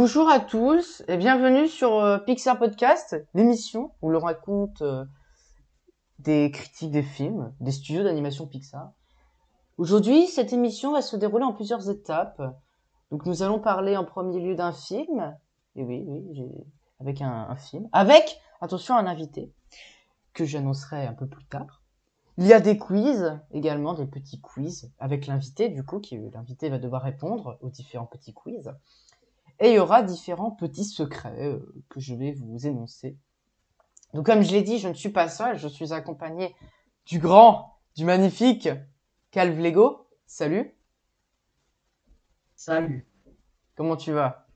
Bonjour à tous et bienvenue sur euh, Pixar Podcast, l'émission où l'on raconte euh, des critiques des films, des studios d'animation Pixar. Aujourd'hui, cette émission va se dérouler en plusieurs étapes. Donc nous allons parler en premier lieu d'un film, et oui, avec un, un film, avec, attention, un invité, que j'annoncerai un peu plus tard. Il y a des quiz, également des petits quiz, avec l'invité, du coup, qui l'invité va devoir répondre aux différents petits quiz. Et il y aura différents petits secrets euh, que je vais vous énoncer. Donc comme je l'ai dit, je ne suis pas seul, je suis accompagné du grand, du magnifique Calv Lego. Salut, Salut. comment tu vas?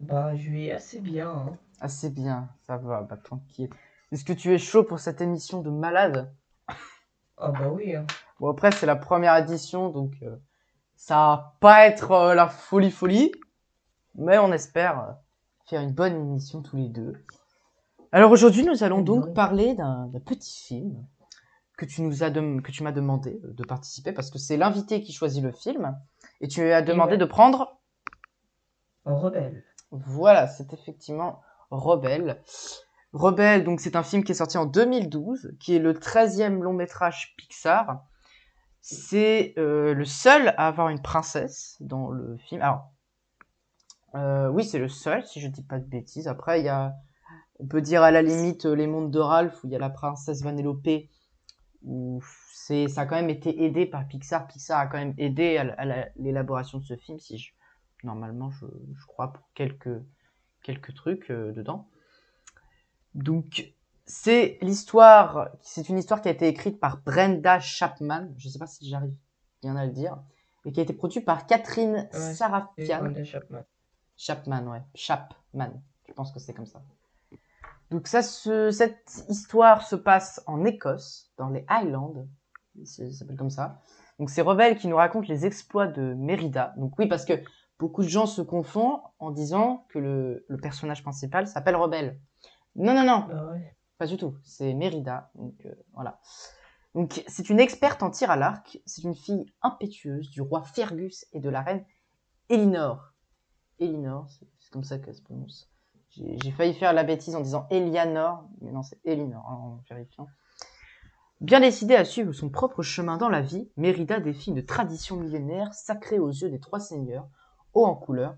Bah, je vais assez bien. hein. Assez bien, ça va, bah tranquille. Est-ce que tu es chaud pour cette émission de malade? Ah bah oui. hein. Bon après c'est la première édition, donc euh, ça va pas être euh, la folie folie, mais on espère euh, faire une bonne émission tous les deux. Alors aujourd'hui nous allons donc parler d'un petit film que tu nous as que tu m'as demandé de participer parce que c'est l'invité qui choisit le film et tu lui as demandé ouais. de prendre En rebelle. voilà, c'est effectivement Rebelle. Rebelle, donc c'est un film qui est sorti en 2012, qui est le 13e long métrage Pixar. C'est euh, le seul à avoir une princesse dans le film. Alors, euh, oui, c'est le seul, si je dis pas de bêtises. Après, il y a, on peut dire à la limite euh, les mondes de Ralph, où il y a la princesse Vanellope, où c'est, ça a quand même été aidé par Pixar. Pixar a quand même aidé à, l'élaboration de ce film, si je, normalement, je, je crois, pour quelques, quelques trucs euh, dedans. Donc, c'est l'histoire, c'est une histoire qui a été écrite par Brenda Chapman, je sais pas si j'arrive bien à le dire, et qui a été produite par Catherine Ouais, Sarafian. Chapman. Ouais. Chapman. Je pense que c'est comme ça. Donc ça, cette histoire se passe en Écosse, dans les Highlands. C'est- Ça s'appelle comme ça. Donc c'est Rebelle qui nous raconte les exploits de Mérida. Donc oui, parce que beaucoup de gens se confondent en disant que le, le personnage principal s'appelle Rebelle. Non, non, non, Bah ouais. pas du tout. C'est Mérida. Donc euh, voilà. Donc c'est une experte en tir à l'arc. C'est une fille impétueuse du roi Fergus et de la reine Elinor. Elinor, c'est comme ça qu'elle se prononce. J'ai failli faire la bêtise en disant Elianor, mais non, c'est Elinor, hein, en vérifiant. Bien décidée à suivre son propre chemin dans la vie, Mérida défie une tradition millénaire sacrée aux yeux des trois seigneurs, haut en couleur.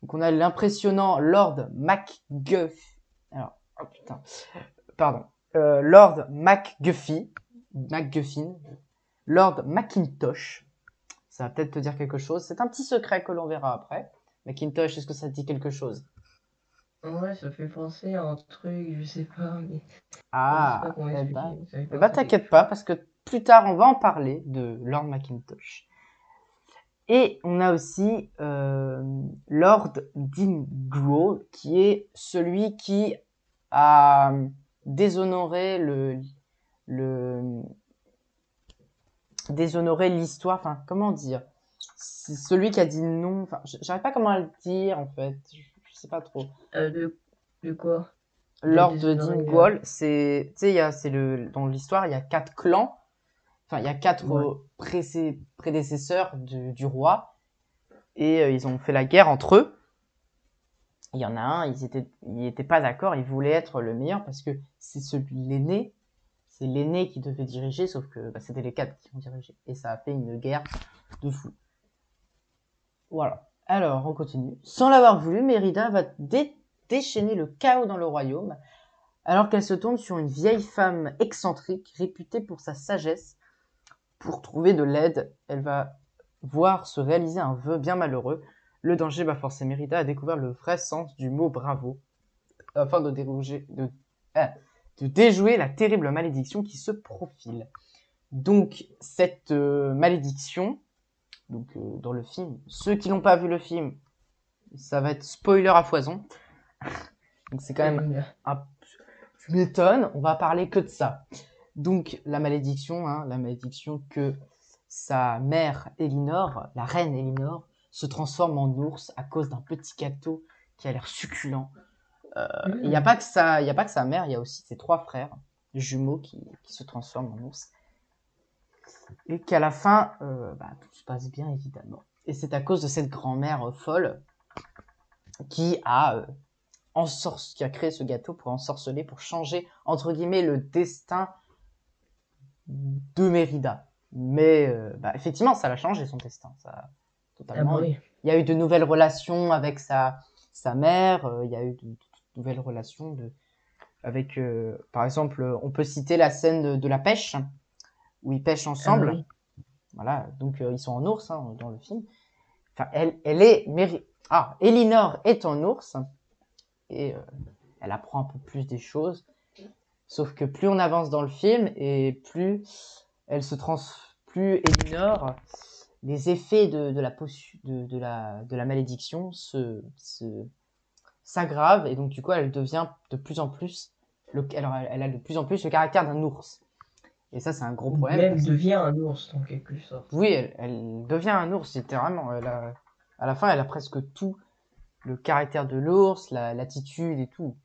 Donc on a l'impressionnant Lord MacGuff. Alors, oh putain, pardon. Euh, Lord MacGuffy, MacGuffin, Lord Macintosh. Ça va peut-être te dire quelque chose. C'est un petit secret que l'on verra après. Macintosh, est-ce que ça te dit quelque chose? Ouais, ça fait penser à un truc, je sais pas, mais. Ah, je sais pas eh eh à t'inquiète pas, parce que plus tard, on va en parler de Lord Macintosh. Et on a aussi euh, Lord Dingro, qui est celui qui a déshonoré le, le déshonoré l'histoire. Enfin, comment dire? C'est celui qui a dit non. Enfin, j'arrive pas comment le dire en fait. Je, je sais pas trop. Euh, de... de quoi? Lord déshonoré, Dingwall, c'est, tu sais, il y a, c'est le, dans l'histoire, il y a quatre clans. Enfin, il y a quatre Ouais. euh, prédécesseurs du, du roi. Et euh, ils ont fait la guerre entre eux. Il y en a un, ils étaient, ils étaient pas d'accord, ils voulaient être le meilleur parce que c'est celui, l'aîné. C'est l'aîné qui devait diriger, sauf que bah, c'était les quatre qui ont dirigé. Et ça a fait une guerre de fou. Voilà. Alors, on continue. Sans l'avoir voulu, Mérida va dé- déchaîner le chaos dans le royaume, alors qu'elle se tourne sur une vieille femme excentrique, réputée pour sa sagesse. Pour trouver de l'aide, elle va voir se réaliser un vœu bien malheureux. Le danger va forcer Mérida à découvrir le vrai sens du mot bravo, afin de, ah, déjouer la terrible malédiction qui se profile. Donc, cette euh, malédiction, donc euh, dans le film, ceux qui n'ont pas vu le film, ça va être spoiler à foison. Donc c'est quand même un... Tu m'étonnes, on va parler que de ça. Donc la malédiction, hein, la malédiction que sa mère Elinor, la reine Elinor, se transforme en ours à cause d'un petit gâteau qui a l'air succulent. Euh, Il n'y a pas que ça, il y a pas que sa mère, il y a aussi ses trois frères jumeaux qui, qui se transforment en ours. Et qu'à la fin, euh, bah, tout se passe bien évidemment. Et c'est à cause de cette grand-mère euh, folle qui a euh, qui a créé ce gâteau pour ensorceler, pour changer entre guillemets le destin de Mérida. Mais euh, bah, effectivement, ça l'a changé son destin, ça Ah totalement. bah oui. Il y a eu de nouvelles relations avec sa sa mère. il y a eu de, de nouvelles relations de avec par exemple, on peut citer la scène de, de la pêche où ils pêchent ensemble. Ah oui. Voilà, donc euh, ils sont en ours hein, dans le film. Enfin, elle, elle est Méri- Ah, Elinor est en ours et euh, elle apprend un peu plus des choses. Sauf que plus on avance dans le film et plus elle se trans, plus Elinor, les effets de, de la potion, de, de la de la malédiction se se s'aggravent et donc du coup elle devient de plus en plus le, alors, elle, elle a de plus en plus le caractère d'un ours. Et ça c'est un gros problème. que- devient un ours en quelque sorte. oui, elle, elle devient un ours, littéralement. Elle a, à la fin, elle a presque tout. Le caractère de l'ours, la- l'attitude et tout.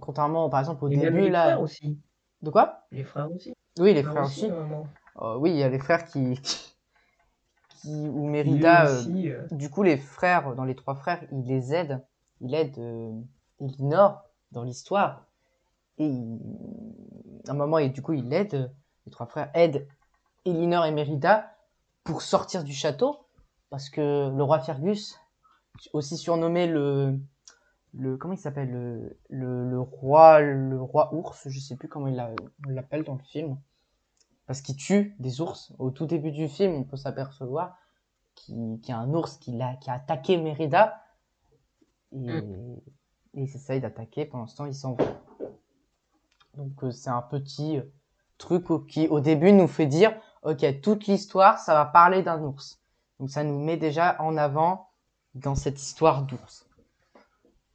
Contrairement, par exemple, au Et même début, les là. frères aussi. De quoi? Les frères aussi. Oui, les Frères frères aussi. Euh, oui, il y a les frères qui. qui ou Mérida. euh, aussi, euh, du coup, les frères, dans les trois frères, il les aide. Il aide Elinor dans l'histoire. Et il- un moment, et du coup, il aide, euh, les trois frères aident Elinor et Mérida pour sortir du château. Parce que le roi Fergus, aussi surnommé le. le comment il s'appelle le, le, le roi le roi ours, je sais plus comment il l'appelle dans le film. Parce qu'il tue des ours. Au tout début du film, on peut s'apercevoir qu'il y a un ours qui a, qui a attaqué Mérida. Et, et il s'essaye d'attaquer. Pendant ce temps, il s'en va. Donc euh, c'est un petit euh, truc qui, au début, nous fait dire, ok, toute l'histoire, ça va parler d'un ours. Donc ça nous met déjà en avant dans cette histoire d'ours.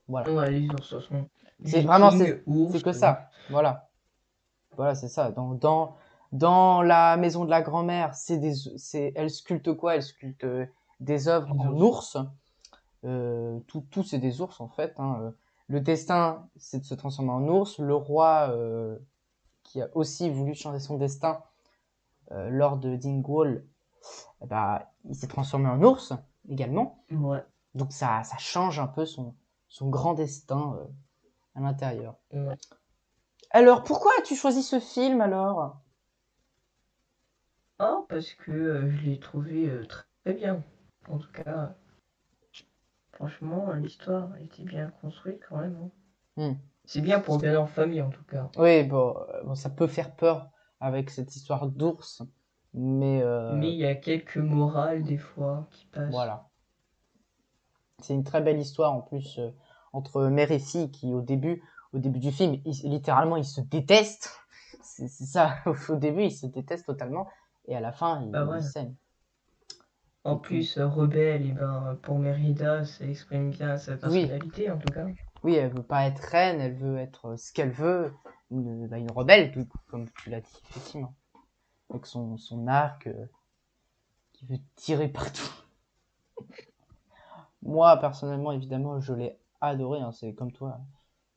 Voilà. Ouais, les ours ce sont. C'est vraiment, c'est que ça. Voilà. Voilà, c'est ça. Dans, dans, dans la maison de la grand-mère, c'est des, c'est, elle sculpte quoi? Elle sculpte euh, des œuvres en ours. ours. Euh, tout, tout c'est des ours en fait. hein. Le destin, c'est de se transformer en ours. Le roi, euh, qui a aussi voulu changer son destin euh, lors de Dingwall, eh ben, il s'est transformé en ours également. Ouais. Donc ça, ça change un peu son, son grand destin euh, à l'intérieur. ouais. Alors, pourquoi as-tu choisi ce film alors? Ah, parce que je l'ai trouvé très bien. En tout cas, franchement, l'histoire été bien construite quand même. hein. Hmm. C'est bien pour regarder en famille en tout cas. Oui, bon, euh, bon, ça peut faire peur avec cette histoire d'ours, mais, euh, Mais il y a quelques morales des fois qui passent. voilà. C'est une très belle histoire en plus euh, entre mère et fille qui au début, au début du film, ils- littéralement ils se détestent. C'est ça. Au début ils se détestent totalement et à la fin ils, Bah ouais. s'aiment. En plus, euh, rebelle, et ben, pour Mérida, ça exprime bien sa personnalité en tout cas. Oui, elle veut pas être reine, elle veut être euh, ce qu'elle veut, une, bah, une rebelle, du coup, comme tu l'as dit, effectivement. Avec son, son arc euh, qui veut tirer partout. Moi, personnellement, évidemment, je l'ai adoré, hein, c'est comme toi.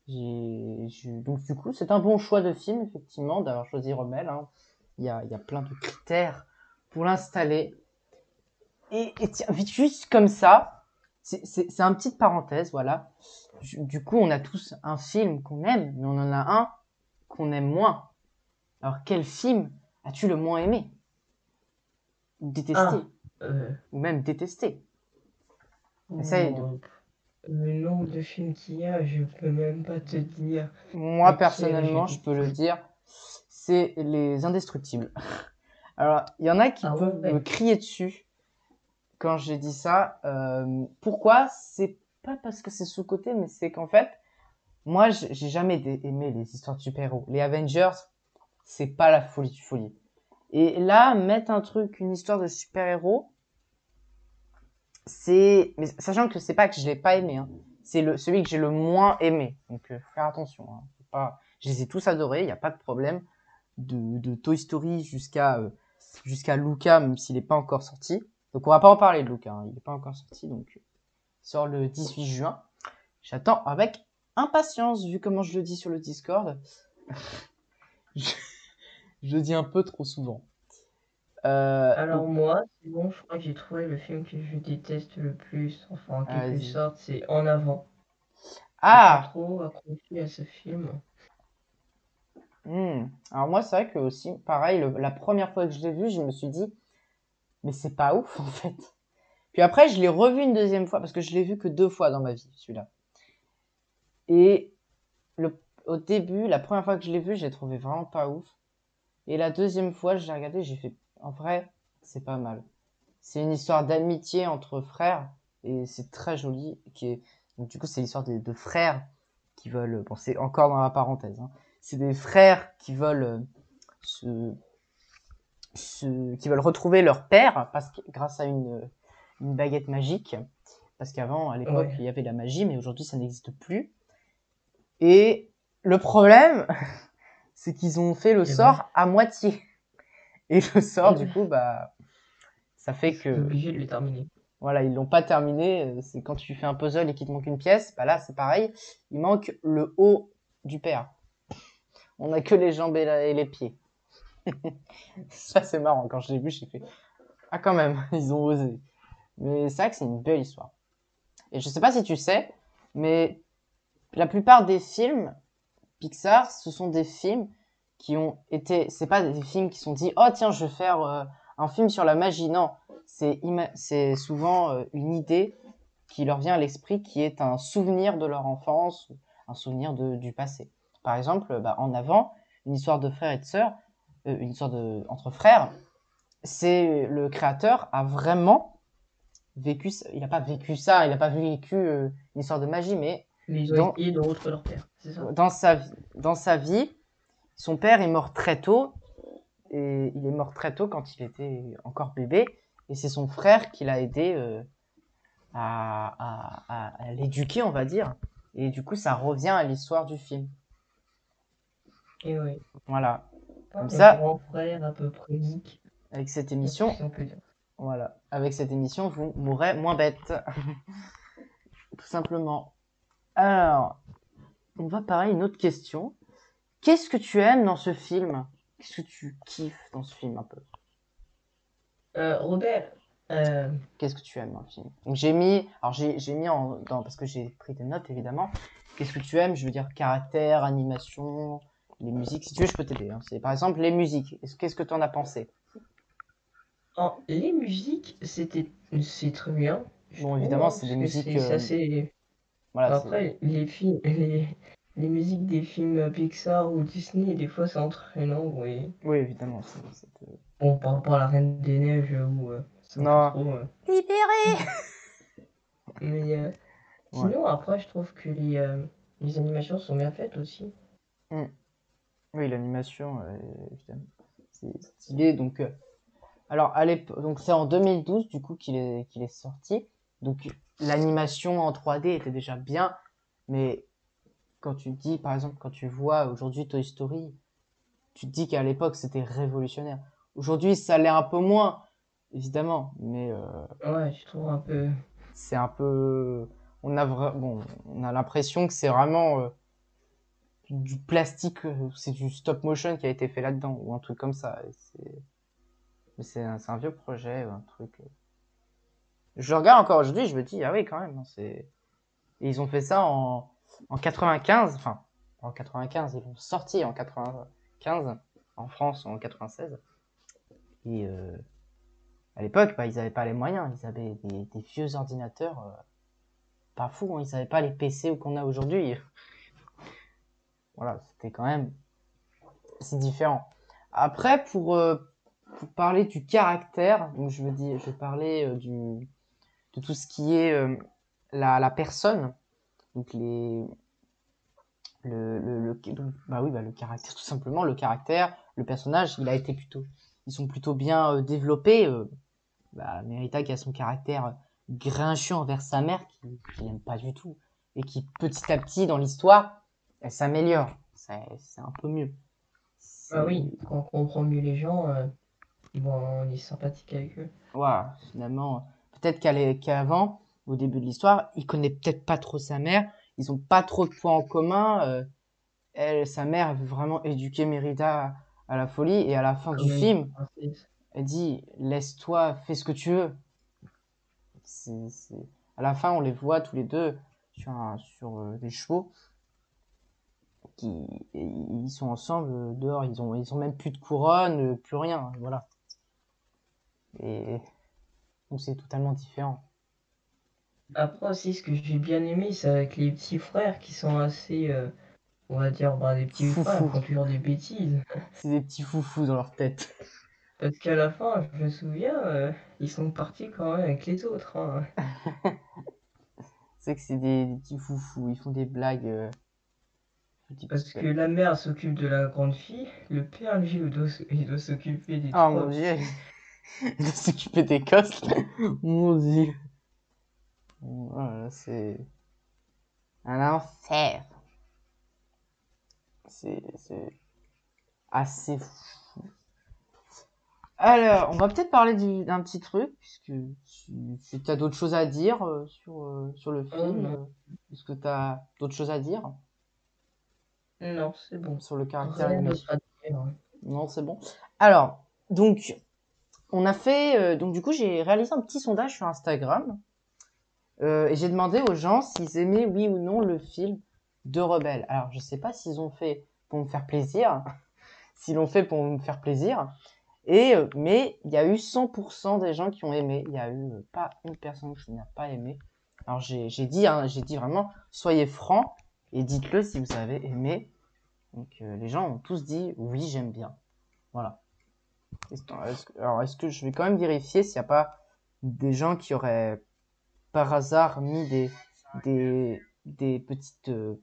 J'ai, Donc, du coup, c'est un bon choix de film, effectivement, d'avoir choisi Rommel. hein. Il y, a, il y a plein de critères pour l'installer. Et, et tiens, vite, juste comme ça, c'est c'est- c'est un petite parenthèse, voilà. Du coup, on a tous un film qu'on aime, mais on en a un qu'on aime moins. Alors, quel film as-tu le moins aimé? Détesté Ah. Euh, Ou même détesté Essaye de- Le nombre de films qu'il y a, je peux même pas te dire. Moi, personnellement, je peux le dire, c'est Les Indestructibles. Alors, il y en a qui Ah peuvent ouais. me crier dessus quand j'ai dit ça. Euh, pourquoi? C'est pas parce que c'est sous-côté, mais c'est qu'en fait, moi, j'ai jamais aimé les histoires de super-héros. Les Avengers, c'est pas la folie du folie. Et là, mettre un truc, une histoire de super-héros, c'est, mais sachant que c'est pas que je l'ai pas aimé, hein. c'est le celui que j'ai le moins aimé. Donc, euh, faire attention. Hein. Pas, je les ai tous adorés, il n'y a pas de problème. De, de Toy Story jusqu'à euh, jusqu'à Luca, même s'il n'est pas encore sorti. Donc, on va pas en parler de Luca, hein. il n'est pas encore sorti, donc il sort le 18 juin. J'attends avec impatience, vu comment je le dis sur le Discord. je, je le dis un peu trop souvent. Euh, Alors moi, c'est bon, je crois que j'ai trouvé le film que je déteste le plus, enfin en quelque sorte, c'est En avant. Pas Ah! trop accroché à ce film. Hmm. Alors moi, c'est vrai que aussi, pareil, le- la première fois que je l'ai vu, je me suis dit, mais c'est pas ouf en fait. Puis après, je l'ai revu une deuxième fois parce que je l'ai vu que deux fois dans ma vie, celui-là. Et le, au début, la première fois que je l'ai vu, j'ai trouvé vraiment pas ouf. Et la deuxième fois, je l'ai regardé, j'ai fait, en vrai, c'est pas mal. C'est une histoire d'amitié entre frères et c'est très joli. Qui est... Donc du coup, c'est l'histoire de, de frères qui veulent. Bon, c'est encore dans la parenthèse. Hein. C'est des frères qui veulent euh, se, se- qui veulent retrouver leur père parce que grâce à une, une baguette magique. Parce qu'avant, à l'époque, Ouais. il y avait la magie, mais aujourd'hui, ça n'existe plus. Et le problème, c'est qu'ils ont fait le Eh ben. sort à moitié. Et le sort, Eh du ben. coup, bah, ça fait que, obligé de le terminer. voilà, ils l'ont pas terminé. Euh, C'est quand tu fais un puzzle et qu'il te manque une pièce, bah là, c'est pareil. Il manque le haut du père. On a que les jambes et, la- et les pieds. ça, c'est marrant. Quand je l'ai vu, j'ai fait, ah, quand même, ils ont osé. Mais c'est vrai que c'est une belle histoire. Et je sais pas si tu sais, mais la plupart des films Pixar, ce sont des films qui ont été. C'est pas des films qui sont dit, oh tiens, je vais faire euh, un film sur la magie. Non, c'est ima- souvent euh, une idée qui leur vient à l'esprit, qui est un souvenir de leur enfance, un souvenir de, du passé. Par exemple, bah, en avant, une histoire de frères et de sœurs, une histoire de, entre frères, c'est le créateur a vraiment vécu, ça- il n'a pas vécu ça, il n'a pas vécu euh, une histoire de magie, mais Mais ils ont Dans- essayé de retrouver leur père, ça? dans sa, vie- dans sa vie, son père est mort très tôt, et il est mort très tôt quand il était encore bébé, et c'est son frère qui l'a aidé euh, à, à- à- à l'éduquer, on va dire. Et du coup, ça revient à l'histoire du film. Et oui. Voilà. Un ça- grand frère peu Avec cette émission. Voilà. Avec cette émission, vous mourrez moins bête. Tout simplement. Alors, on va parler une autre question. Qu'est-ce que tu aimes dans ce film? Qu'est-ce que tu kiffes dans ce film un peu? Euh, Robert, euh, Qu'est-ce que tu aimes dans le film? Donc j'ai mis, alors j'ai j'ai mis en, dans, parce que j'ai pris des notes évidemment. Qu'est-ce que tu aimes? Je veux dire caractère, animation, les musiques. Si tu veux, je peux t'aider. hein. C'est par exemple les musiques. Est-ce- Qu'est-ce que tu en as pensé? En- les musiques, c'était c'est très bien. Bon, évidemment, c'est des musiques, euh, assez- Voilà. Après, les films, les, les musiques des films Pixar ou Disney, des fois, c'est entraînant, oui. Oui, évidemment. euh, Bon, par rapport à la Reine des Neiges, euh, c'est un peu Non. trop, euh, Libéré Mais euh, Ouais. sinon, après, je trouve que les, euh, les animations sont bien faites aussi. Oui, l'animation, euh, évidemment. C'est stylé. Donc, euh, alors, à l'époque, donc c'est en 2012 du coup qu'il est, qu'il est sorti. Donc, l'animation en 3D était déjà bien, mais quand tu dis, par exemple, quand tu vois aujourd'hui Toy Story, tu te dis qu'à l'époque c'était révolutionnaire. Aujourd'hui, ça l'est un peu moins, évidemment, mais euh, Ouais, je trouve un peu. c'est un peu on a vra- bon on a l'impression que c'est vraiment du plastique euh, c'est du stop motion qui a été fait là-dedans ou un truc comme ça c'est un, un vieux projet un truc euh. je regarde encore aujourd'hui je me dis ah oui quand même hein, c'est ils ont fait ça en en 95 enfin en 95 ils l'ont sorti en 95 en France en 96 et euh, à l'époque, bah, ils n'avaient pas les moyens. Ils avaient des, des vieux ordinateurs euh, pas fous. Hein. Ils n'avaient pas les PC qu'on a aujourd'hui. Voilà, c'était quand même. C'est différent. Après, pour, euh, pour parler du caractère, je je vais parler euh, de tout ce qui est euh, la, personne. Donc les. Le, bah oui, bah, le caractère, tout simplement. Le caractère, le personnage, il a été plutôt. Ils sont plutôt bien développés. bah, Merita qui a son caractère grincheux envers sa mère, qui, l'aime pas du tout, et qui petit à petit dans l'histoire, elle s'améliore. C'est un peu mieux. Ah oui, quand on comprend mieux les gens, euh, bon, on est sympathique avec eux. Voilà, finalement, peut-être qu'avant, au début de l'histoire, il connaît peut-être pas trop sa mère, ils ont pas trop de points en commun. euh, elle, sa mère, veut vraiment éduquer Mérida à la folie, et à la fin du Comme une film, princesse. Elle dit laisse-toi, fais ce que tu veux. C'est, c'est- À la fin, on les voit tous les deux sur, un- sur euh, des chevaux. Qui, ils sont ensemble euh, dehors. Ils ont, ils ont même plus de couronne, euh, plus rien. Voilà. Et donc c'est totalement différent. Après aussi, ce que j'ai bien aimé, c'est avec les petits frères qui sont assez, euh, on va dire, bah, des petits Foufou. frères, ils font toujours des bêtises. C'est des petits foufous dans leur tête. Parce qu'à la fin, je me souviens, euh, ils sont partis quand même avec les autres. hein. C'est que c'est des, des petits foufous. Ils font des blagues. euh, Parce que la mère s'occupe de la grande fille, le père, lui, il doit, il doit s'occuper des trois. mon dieu, de s'occuper des costes. mon dieu. Voilà, c'est un enfer. C'est c'est assez fou. Alors, on va peut-être parler du- d'un petit truc, puisque tu, tu as d'autres choses à dire euh, sur, euh, sur le film. euh, Est-ce que tu as d'autres choses à dire? Non, c'est bon. sur le caractère Rien hein. Non, c'est bon. Alors, donc, on a fait. euh, donc, du coup, j'ai réalisé un petit sondage sur Instagram. euh, et j'ai demandé aux gens s'ils aimaient, oui ou non, le film de Rebelle. Alors, je sais pas s'ils ont fait pour me faire plaisir. s'ils l'ont fait pour me faire plaisir. Et, euh, mais il y a eu 100% des gens qui ont aimé. Il y a eu pas une personne qui n'a pas aimé. Alors, j'ai j'ai dit, hein, j'ai dit vraiment, soyez francs et dites-le si vous avez aimé. Donc euh, les gens ont tous dit oui, j'aime bien. Voilà. Alors est-ce que je vais quand même vérifier s'il n'y a pas des gens qui auraient par hasard mis des, des, des petites euh,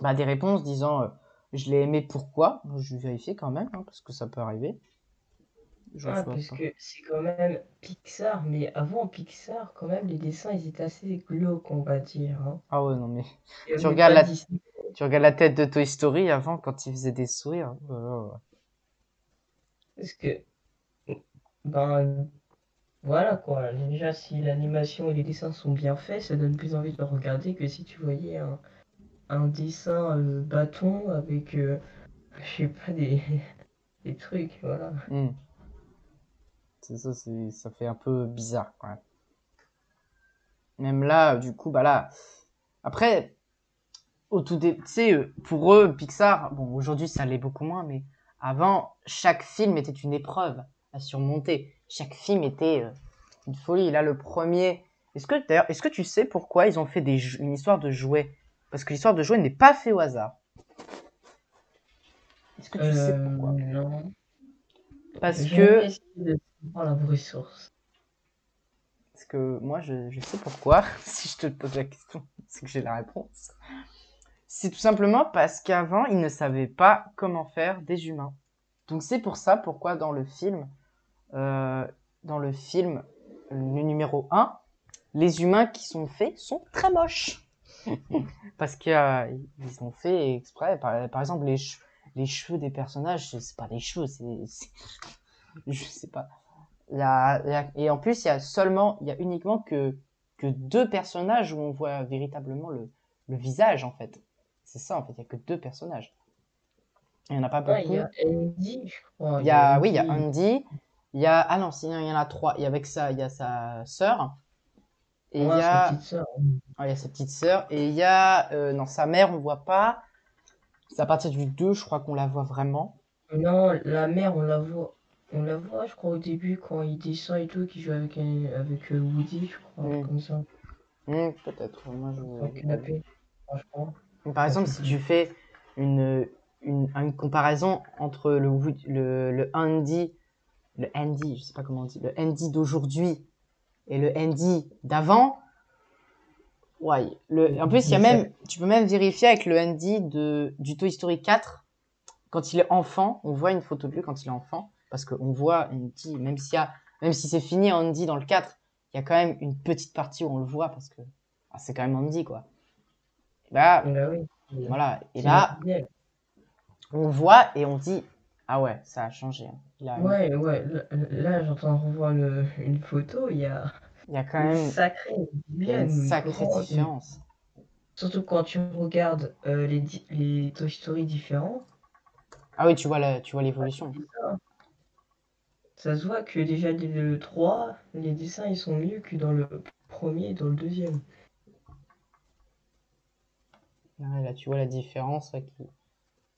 bah, des réponses disant euh, je l'ai aimé pourquoi? Je vais vérifier quand même hein, parce que ça peut arriver. Ah, parce pas. que c'est quand même Pixar, mais avant Pixar, quand même, les dessins, ils étaient assez glauques, on va dire. hein. Ah ouais non mais Tu regardes la- Disney. tu regardes la tête de Toy Story avant quand il faisait des sourires. Oh. Parce que, ben, voilà quoi. Déjà, si l'animation et les dessins sont bien faits, ça donne plus envie de le regarder que si tu voyais un, un dessin euh, bâton avec, euh, je sais pas, des, des trucs, voilà. Hmm. C'est ça, c'est, ça fait un peu bizarre quand même. Même là, du coup, bah là. Après, au tout dé... tu sais, pour eux, Pixar, bon, aujourd'hui ça l'est beaucoup moins, mais avant, chaque film était une épreuve à surmonter. Chaque film était euh, une folie. Là, le premier. Est-ce que, d'ailleurs, est-ce que tu sais pourquoi ils ont fait des, une histoire de jouets? Parce que l'histoire de jouets n'est pas faite au hasard. Est-ce que tu sais Euh, pourquoi? non. Parce que. Savoir la vraie source. Parce que moi, je, je sais pourquoi. si je te pose la question, c'est que j'ai la réponse. C'est tout simplement parce qu'avant, ils ne savaient pas comment faire des humains. Donc c'est pour ça pourquoi dans le film, euh, dans le film, le numéro 1, les humains qui sont faits sont très moches. parce qu'ils ont fait exprès. Par, par exemple, les, les cheveux des personnages, c'est pas des cheveux, c'est- Je sais pas. Et en plus, il y a seulement, il y a uniquement que, que deux personnages où on voit véritablement le, le visage, en fait. C'est ça, en fait, il y a que deux personnages. Il y en a pas Ah, beaucoup. il y a Andy, je crois. Il y a, oui, il y a Andy. Il y a, ah non, sinon, il y en a trois. Il y a avec ça, il y a sa sœur. Et il Ouais, y sa a, petite sœur. ah, il y a sa petite sœur. Et il y a, euh, non, sa mère, on voit pas. C'est à partir du 2, je crois qu'on la voit vraiment. Non, la mère, on la voit. On la voit, je crois, au début, quand il descend et tout, qu'il joue avec, un- avec euh, Woody, je crois, Mm. comme ça. Hmm, peut-être. Moi, je... Sur le canapé, franchement. Donc, Par exemple, si tu fais une, une, une comparaison entre le, Wood- le, le Andy, le Andy, je sais pas comment on dit, le Andy d'aujourd'hui et le Andy d'avant, ouais, le, en plus, il y a même, tu peux même vérifier avec le Andy de, du Toy Story 4, quand il est enfant, on voit une photo de lui quand il est enfant, parce qu'on voit Andy, même s'il y a, même si c'est fini Andy dans le 4, il y a quand même une petite partie où on le voit parce que ah, c'est quand même Andy, quoi. Là, Bah oui. voilà. Et là, on voit et on dit Ah ouais, ça a changé. hein. A- Ouais, ouais, là, là, j'entends revoir le- une photo, il y a il y a quand une même sacrée, bien une sacrée grande- différence. Surtout quand tu regardes euh, les, les Toy Story différents. Ah oui, tu vois la- tu vois l'évolution. Ça se voit que déjà dès le 3, les dessins ils sont mieux que dans le premier et dans le deuxième. Ouais, là, tu vois la différence.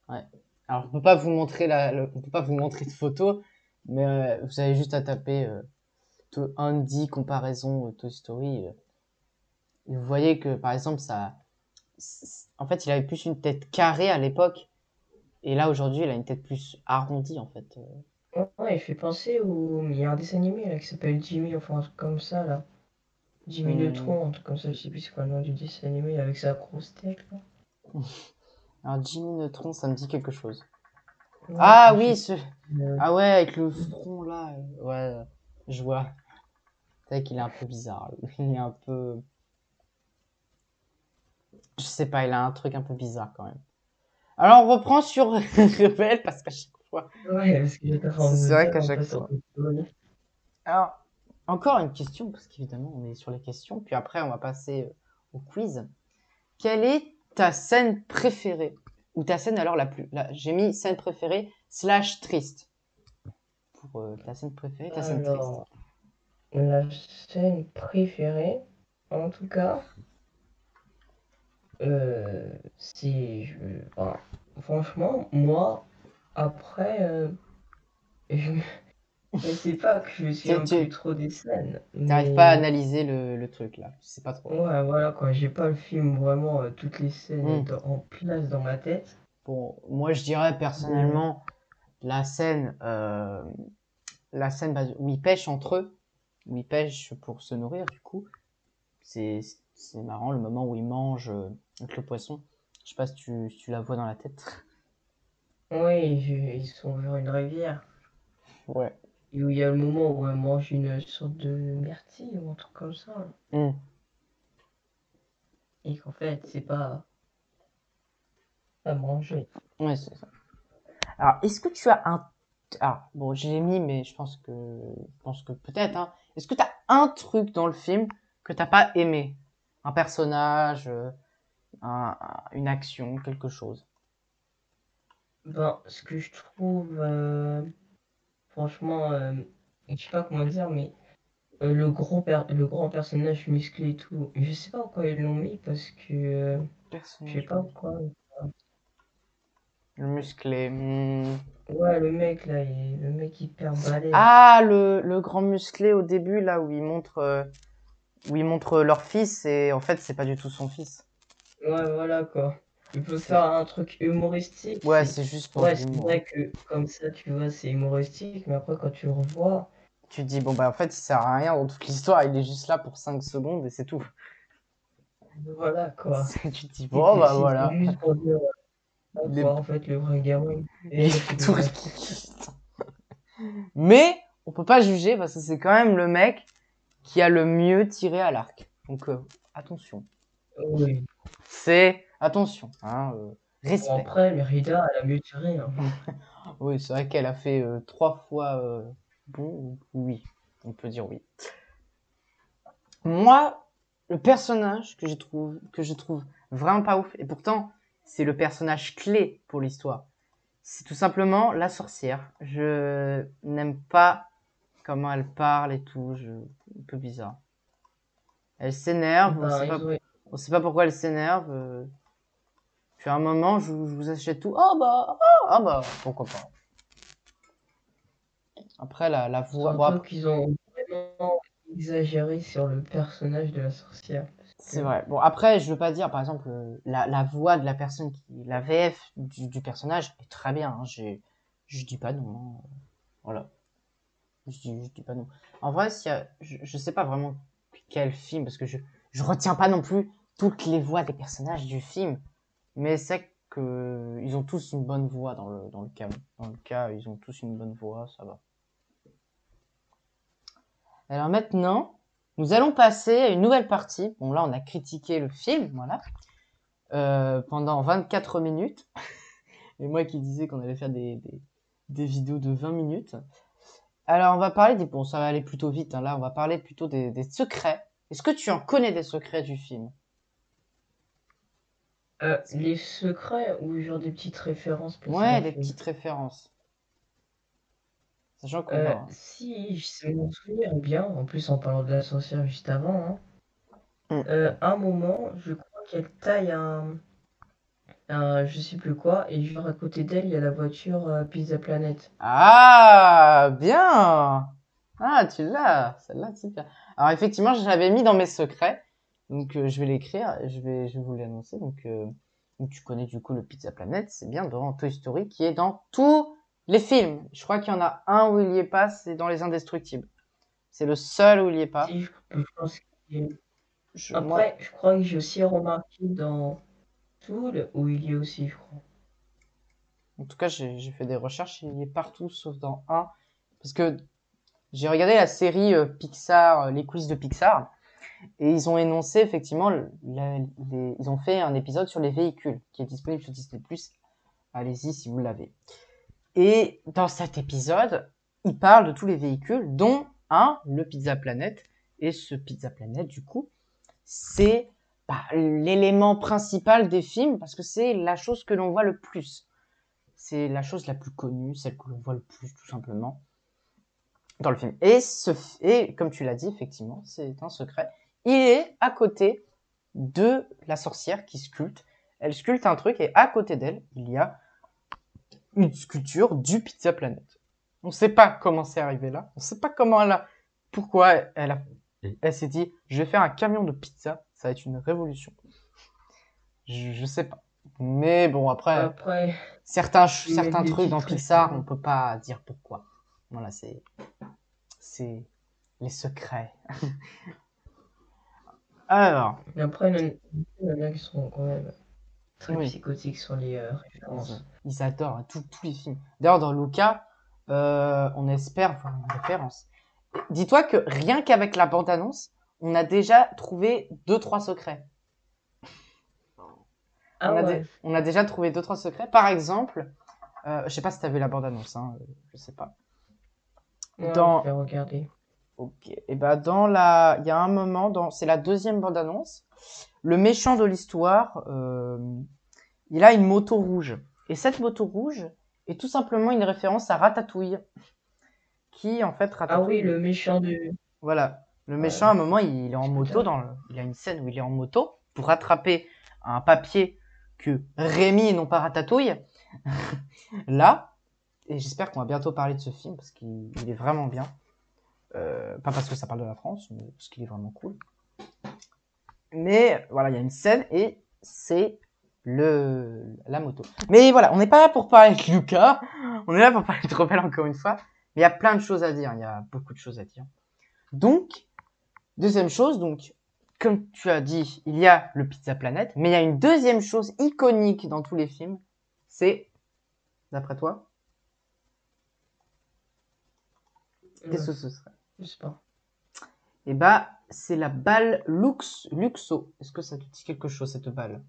ouais. Alors, on peut pas vous montrer la, peut pas vous montrer de photos, mais euh, vous avez juste à taper euh, Andy comparaison euh, Toy Story. euh. Vous voyez que, par exemple, ça, en fait, il avait plus une tête carrée à l'époque, et là aujourd'hui, il a une tête plus arrondie, en fait. Ouais, il fait penser au. Il y a un dessin animé là qui s'appelle Jimmy, enfin un truc comme ça là. Jimmy Hmm. Neutron, un truc comme ça, je sais plus c'est quoi le nom du dessin animé avec sa grosse tête là. Alors, Jimmy Neutron, ça me dit quelque chose. Ouais, Ah oui, ce, euh, Ah ouais, avec le front là. euh, Ouais, je vois. C'est vrai qu'il est un peu bizarre. Il est un peu. Je sais pas, il a un truc un peu bizarre quand même. Alors on reprend sur Rebelle parce qu'à chaque fois. Ouais, parce que C'est vrai qu'à chaque fois. Alors, encore une question, parce qu'évidemment on est sur les questions, puis après on va passer euh, au quiz. Quelle est ta scène préférée? Ou ta scène alors la plus. Là, j'ai mis scène préférée slash triste. Pour euh, ta scène préférée, ta scène triste. Alors, la scène préférée, en tout cas, euh, c'est, je, enfin, franchement, moi, après, euh, je, je sais pas que je Tu- tu- plus trop des scènes, T'arrives mais- pas à analyser le, le truc là, je sais pas trop. Ouais, voilà quoi, j'ai pas le film vraiment euh, toutes les scènes Mm. dans- en place dans ma tête. Bon, moi je dirais personnellement la scène, euh, la scène bah, où ils pêchent entre eux, où ils pêchent pour se nourrir du coup, c'est c'est marrant le moment où ils mangent avec le poisson. Je sais pas si tu, si tu la vois dans la tête. Oui, je- ils sont vers une rivière. Ouais. Et où il y a le moment où elle mange une sorte de myrtille ou un truc comme ça. Hmm. Et qu'en fait, c'est pas à manger. Ouais, c'est ça. Alors, est-ce que tu as un... Ah, bon, j'ai mis, mais je pense que... Je pense que peut-être, hein. Est-ce que tu as un truc dans le film que t'as pas aimé? Un personnage, euh, un- un- une action, quelque chose? Ben, ce que je trouve, euh, franchement, euh, je sais pas comment dire, mais euh, le gros per- le grand personnage musclé et tout, je sais pas pourquoi ils l'ont mis parce que euh, je Personnage. sais pas pourquoi. Le musclé. hmm. Ouais, le mec là, il le mec hyper balèze. Ah, le, le grand musclé au début, là, où il montre, euh, où il montre leur fils, et en fait, c'est pas du tout son fils. Ouais, voilà quoi. Il peut faire un truc humoristique. Ouais, c'est- juste pour Ouais, c'est vrai que comme ça, tu vois, c'est humoristique, mais après, quand tu le revois, Tu te dis, bon, bah, en fait, il sert à rien dans toute l'histoire, il est juste là pour 5 secondes, et c'est tout. voilà quoi. tu te dis, bon, bah, C'est voilà. juste pour dire, ah, Les- quoi, en fait, le vrai gamin. Et tout. Mais, on peut pas juger, parce que c'est quand même le mec qui a le mieux tiré à l'arc. Donc, euh, attention. Oui. C'est, attention, hein, euh, Bon, après, Mérida, elle a mieux tiré. hein. Oui, c'est vrai qu'elle a fait euh, trois fois euh, bon. Oui, on peut dire oui. Moi, le personnage que je trouve que je trouve vraiment pas ouf, et pourtant c'est le personnage clé pour l'histoire. C'est tout simplement la sorcière. Je n'aime pas comment elle parle et tout. Je... Un peu bizarre. Elle s'énerve. on ont- on sait pas pourquoi elle s'énerve. Puis à un moment, je, vous- je vous achète tout. Oh bah, oh, ah bah, pourquoi pas. Après, la, la voix. bon, Surtout après, qu'ils ont vraiment exagéré sur le personnage de la sorcière. c'est vrai. Bon, après, je veux pas dire, par exemple, euh, la, la voix de la personne qui. La VF du, du personnage est très bien. Hein, je dis pas non. hein. Voilà. Je dis, je dis pas non. En vrai, s'il y a, je, je sais pas vraiment quel film, parce que je, je retiens pas non plus toutes les voix des personnages du film. Mais c'est que ils ont tous une bonne voix dans le, dans le cas. Dans le cas, ils ont tous une bonne voix, ça va. Alors maintenant, nous allons passer à une nouvelle partie. Bon, là, on a critiqué le film, voilà, euh, pendant 24 minutes. Et moi qui disais qu'on allait faire des, vidéos de 20 minutes. Alors, on va parler des... Bon, ça va aller plutôt vite, hein, là, on va parler plutôt des secrets. Est-ce que tu en connais des secrets du film? Euh, les secrets ou genre des petites références Ouais, spéciales des petites références. Sachant qu'on Euh, si je me souviens bien, en plus en parlant de la sorcière juste avant, hein, Mm. euh, un moment, je crois qu'elle taille un, un je sais plus quoi, et genre à côté d'elle, il y a la voiture euh, Pizza Planet. Ah, bien Ah, tu l'as, celle-là, c'est bien. Alors effectivement, je l'avais mis dans mes secrets, donc euh, je vais l'écrire, je vais, je vais vous l'annoncer. Donc, euh, donc tu connais du coup le Pizza Planet, c'est bien dans Toy Story, qui est dans tous les films. Je crois qu'il y en a un où il y est pas, c'est dans Les Indestructibles. C'est le seul où il y est pas. Je, pense qu'il- Je- moi- Après, je crois que j'ai aussi remarqué dans Tool où il y est aussi, je crois. En tout cas, j'ai j'ai fait des recherches, il y est partout sauf dans un. Parce que j'ai regardé la série euh, Pixar, euh, les quiz de Pixar, et ils ont énoncé effectivement, ils ont fait un épisode sur les véhicules qui est disponible sur Disney+. Allez-y si vous l'avez. Et dans cet épisode, ils parlent de tous les véhicules, dont un, le Pizza Planet. Et ce Pizza Planet, du coup, c'est bah, l'élément principal des films parce que c'est la chose que l'on voit le plus. C'est la chose la plus connue, celle que l'on voit le plus tout simplement dans le film. Et comme tu l'as dit, effectivement, c'est un secret. Il est à côté de la sorcière qui sculpte. Elle sculpte un truc et à côté d'elle, il y a une sculpture du Pizza Planet. On ne sait pas comment c'est arrivé là. On ne sait pas comment elle a, pourquoi elle a, elle s'est dit, je vais faire un camion de pizza. Ça va être une révolution. Je, je sais pas. Mais bon, après, Après, certains, certains trucs dans Pixar, on peut pas dire pourquoi. Voilà, c'est, c'est les secrets. Alors, mais après, il y en a- qui sont quand même très Oui. psychotiques sur les euh, références. ils adorent hein, tous les films. D'ailleurs, dans Luca, euh, on espère voir une référence. Dis-toi que rien qu'avec la bande-annonce, on a déjà trouvé deux trois secrets. Ah on, a ouais. dé- on a déjà trouvé deux trois secrets. Par exemple, euh, je sais pas si t'as vu la bande-annonce, hein, je sais pas. Ouais, dans- je vais regarder. Ok. Et ben dans la, il y a un moment dans, c'est la deuxième bande-annonce. Le méchant de l'histoire, euh, il a une moto rouge. Et cette moto rouge est tout simplement une référence à Ratatouille, qui en fait Ah Ratatouille. oui, le méchant de. Voilà. Le méchant, à un moment, il est en moto dans le... Il a une scène où il est en moto pour rattraper un papier que Rémi et non pas Ratatouille. Là. Et j'espère qu'on va bientôt parler de ce film parce qu'il il est vraiment bien. Euh, pas parce que ça parle de la France, mais parce qu'il est vraiment cool. Mais voilà, il y a une scène et c'est le la moto. Mais voilà, on n'est pas là pour parler de Lucas. On est là pour parler de Rebelle encore une fois. Mais il y a plein de choses à dire. Il y a beaucoup de choses à dire. Donc, deuxième chose, donc, comme tu as dit, il y a le Pizza Planet, mais il y a une deuxième chose iconique dans tous les films, c'est, d'après toi, qu'est-ce que ce serait? Je sais pas. Eh bah, c'est la balle Lux, Luxo. Est-ce que ça te dit quelque chose, cette balle?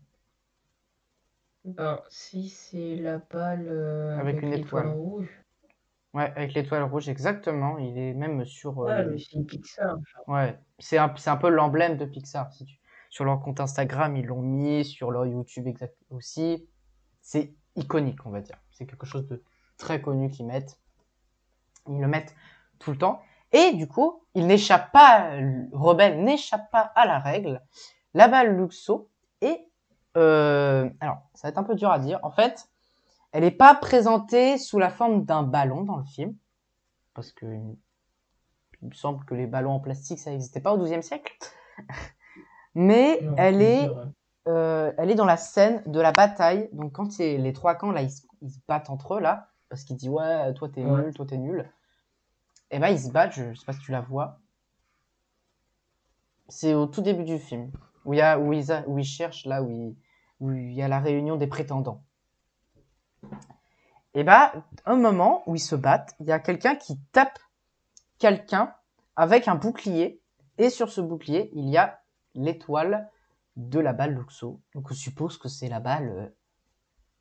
Ben, si c'est la balle euh, Avec avec, une étoile. rouge. Ouais, avec l'étoile rouge, exactement. Il est même sur... euh, Ouais, le- le film Pixar. genre. Ouais, c'est un, c'est un peu l'emblème de Pixar. Si tu... Sur leur compte Instagram, ils l'ont mis, sur leur YouTube exact aussi. C'est iconique, on va dire. C'est quelque chose de très connu qu'ils mettent. Ils le mettent tout le temps. Et du coup, il n'échappe pas, Rebelle n'échappe pas à la règle. La balle Luxo est, euh, alors, ça va être un peu dur à dire. En fait, elle n'est pas présentée sous la forme d'un ballon dans le film. Parce que il me semble que les ballons en plastique, ça n'existait pas au XIIe siècle. Mais Non, elle est, euh, elle est dans la scène de la bataille. Donc quand les trois camps là, ils, se- ils se battent entre eux là, parce qu'ils disent ouais, toi t'es Ouais. nul, toi t'es nul. Et ben ils se battent. Je, sais pas si tu la vois. C'est au tout début du film où y a où ils, où ils cherchent là où il, où y a la réunion des prétendants. Et bah un moment où ils se battent, il y a quelqu'un qui tape quelqu'un avec un bouclier et sur ce bouclier il y a l'étoile de la balle Luxo. Donc on suppose que c'est la balle, euh,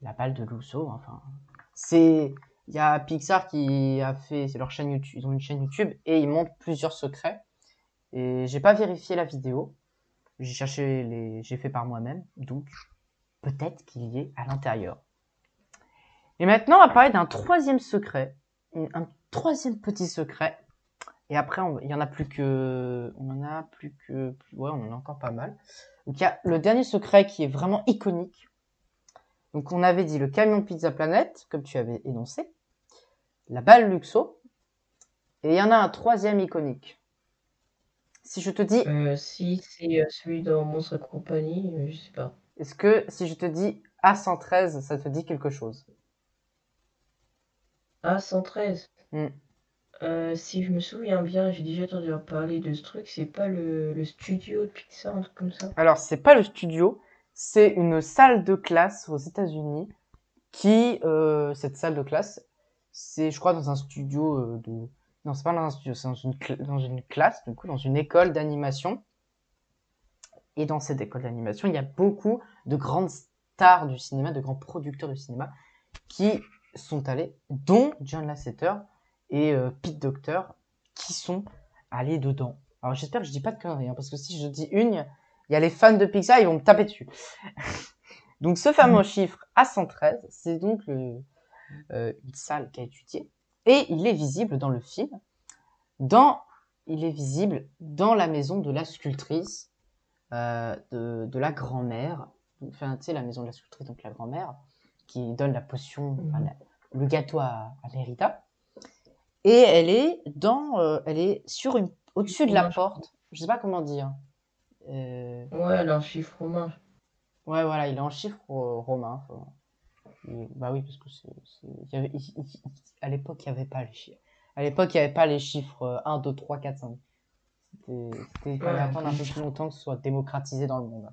la balle de Luxo. Enfin, c'est il y a Pixar qui a fait, c'est leur chaîne YouTube, ils ont une chaîne YouTube et ils montrent plusieurs secrets. Et j'ai pas vérifié la vidéo. J'ai cherché les, j'ai fait par moi-même. Donc peut-être qu'il y est à l'intérieur. Et maintenant, on va parler d'un troisième secret, un troisième petit secret. Et après, il y en a plus que, on en a plus que, ouais, on en a encore pas mal. Donc il y a le dernier secret qui est vraiment iconique. Donc on avait dit le camion Pizza Planet, comme tu avais énoncé, la balle Luxo, et il y en a un troisième iconique. Si je te dis, Euh, si c'est euh, celui dans Monstre et compagnie, euh, je sais pas. est-ce que si je te dis A113, ça te dit quelque chose? Ah, 113. Hmm. Euh, si je me souviens bien, j'ai déjà entendu parler de ce truc, c'est pas le, le studio de Pixar, un truc comme ça? Alors, c'est pas le studio, c'est une salle de classe aux États-Unis qui, euh, cette salle de classe, c'est, je crois, dans un studio euh, de, non, c'est pas dans un studio, c'est dans une, dans une classe, du coup, dans une école d'animation. Et dans cette école d'animation, il y a beaucoup de grandes stars du cinéma, de grands producteurs du cinéma qui sont allés, dont John Lasseter et euh, Pete Docter, qui sont allés dedans. Alors, j'espère que je dis pas de conneries, hein, parce que si je dis une, il y a les fans de Pixar, ils vont me taper dessus. donc ce fameux chiffre A113, c'est donc le, une salle qu'a étudié, et il est visible dans le film. Dans, il est visible dans la maison de la sculptrice, euh, de, de la grand-mère, enfin tu sais la maison de la sculptrice, donc la grand-mère, qui donne la potion, enfin, la- le gâteau à, à Mérida. Et elle est dans, euh, elle est sur une, au-dessus de la porte. Je sais pas comment dire. Euh, Ouais, elle a un chiffre romain. Ouais, voilà, il est en euh, faut- Et- bah oui, parce que c'est, c'est- y avait, à l'époque, il n'y avait pas les chiffres. À l'époque, il n'y avait pas les chiffres euh, 1, 2, 3, 4, 5. C'était, c'était, il fallait Ouais, attendre un peu plus. longtemps que ce soit démocratisé dans le monde.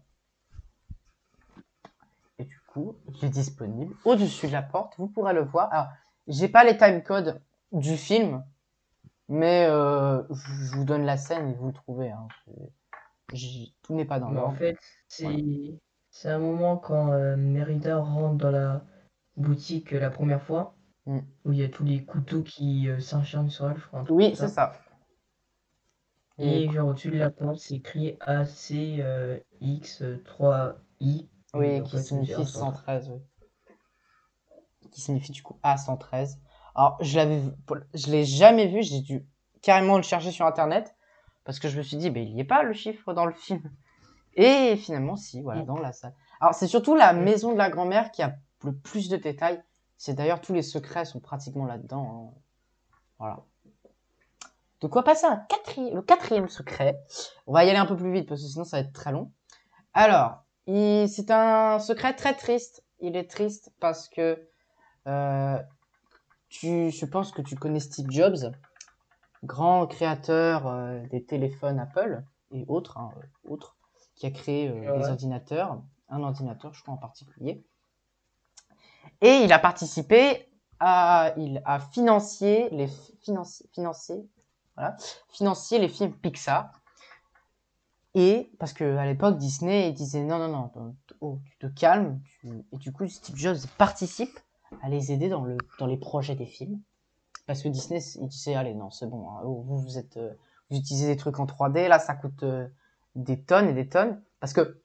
Et du coup, il est disponible au-dessus de la porte. Vous pourrez le voir. Alors, j'ai pas les timecodes du film, mais euh, je vous donne la scène et vous le trouvez. hein. J'ai- Tout n'est pas dans en l'ordre. fait, c'est c'est un moment quand euh, Mérida rentre dans la boutique euh, la première fois, Mm. où il y a tous les couteaux qui euh, s'encharnent sur elle, je crois. Oui, c'est ça. Et genre au-dessus de la porte, c'est écrit ACX3I. Oui, Et en qui signifie 113. 113, oui. Qui signifie du coup A113. Alors, je l'avais, vu- je l'ai jamais vu, j'ai dû carrément le chercher sur internet parce que je me suis dit, ben, il n'y est pas le chiffre dans le film. Et finalement, si, voilà, Mm. dans la salle. Alors, c'est surtout la Mm. maison de la grand-mère qui a le plus de détails. C'est d'ailleurs tous les secrets sont pratiquement là-dedans. hein. Voilà. Donc, on va passer à quatri- le quatrième secret. On va y aller un peu plus vite parce que sinon, ça va être très long. Alors, il- c'est un secret très triste. Il est triste parce que euh, tu, je pense que tu connais Steve Jobs, grand créateur euh, des téléphones Apple et autres, hein, autres qui a créé euh, Ouais. des ordinateurs, un ordinateur, je crois en particulier. Et il a participé à, il a financé les financé, financé, voilà, financé les films Pixar. Et parce que à l'époque Disney disait non non non oh, tu te calmes et du coup Steve Jobs participe à les aider dans le dans les projets des films parce que Disney il disait allez non c'est bon hein, oh, vous vous êtes euh, vous utilisez des trucs en 3D là ça coûte euh, des tonnes et des tonnes parce que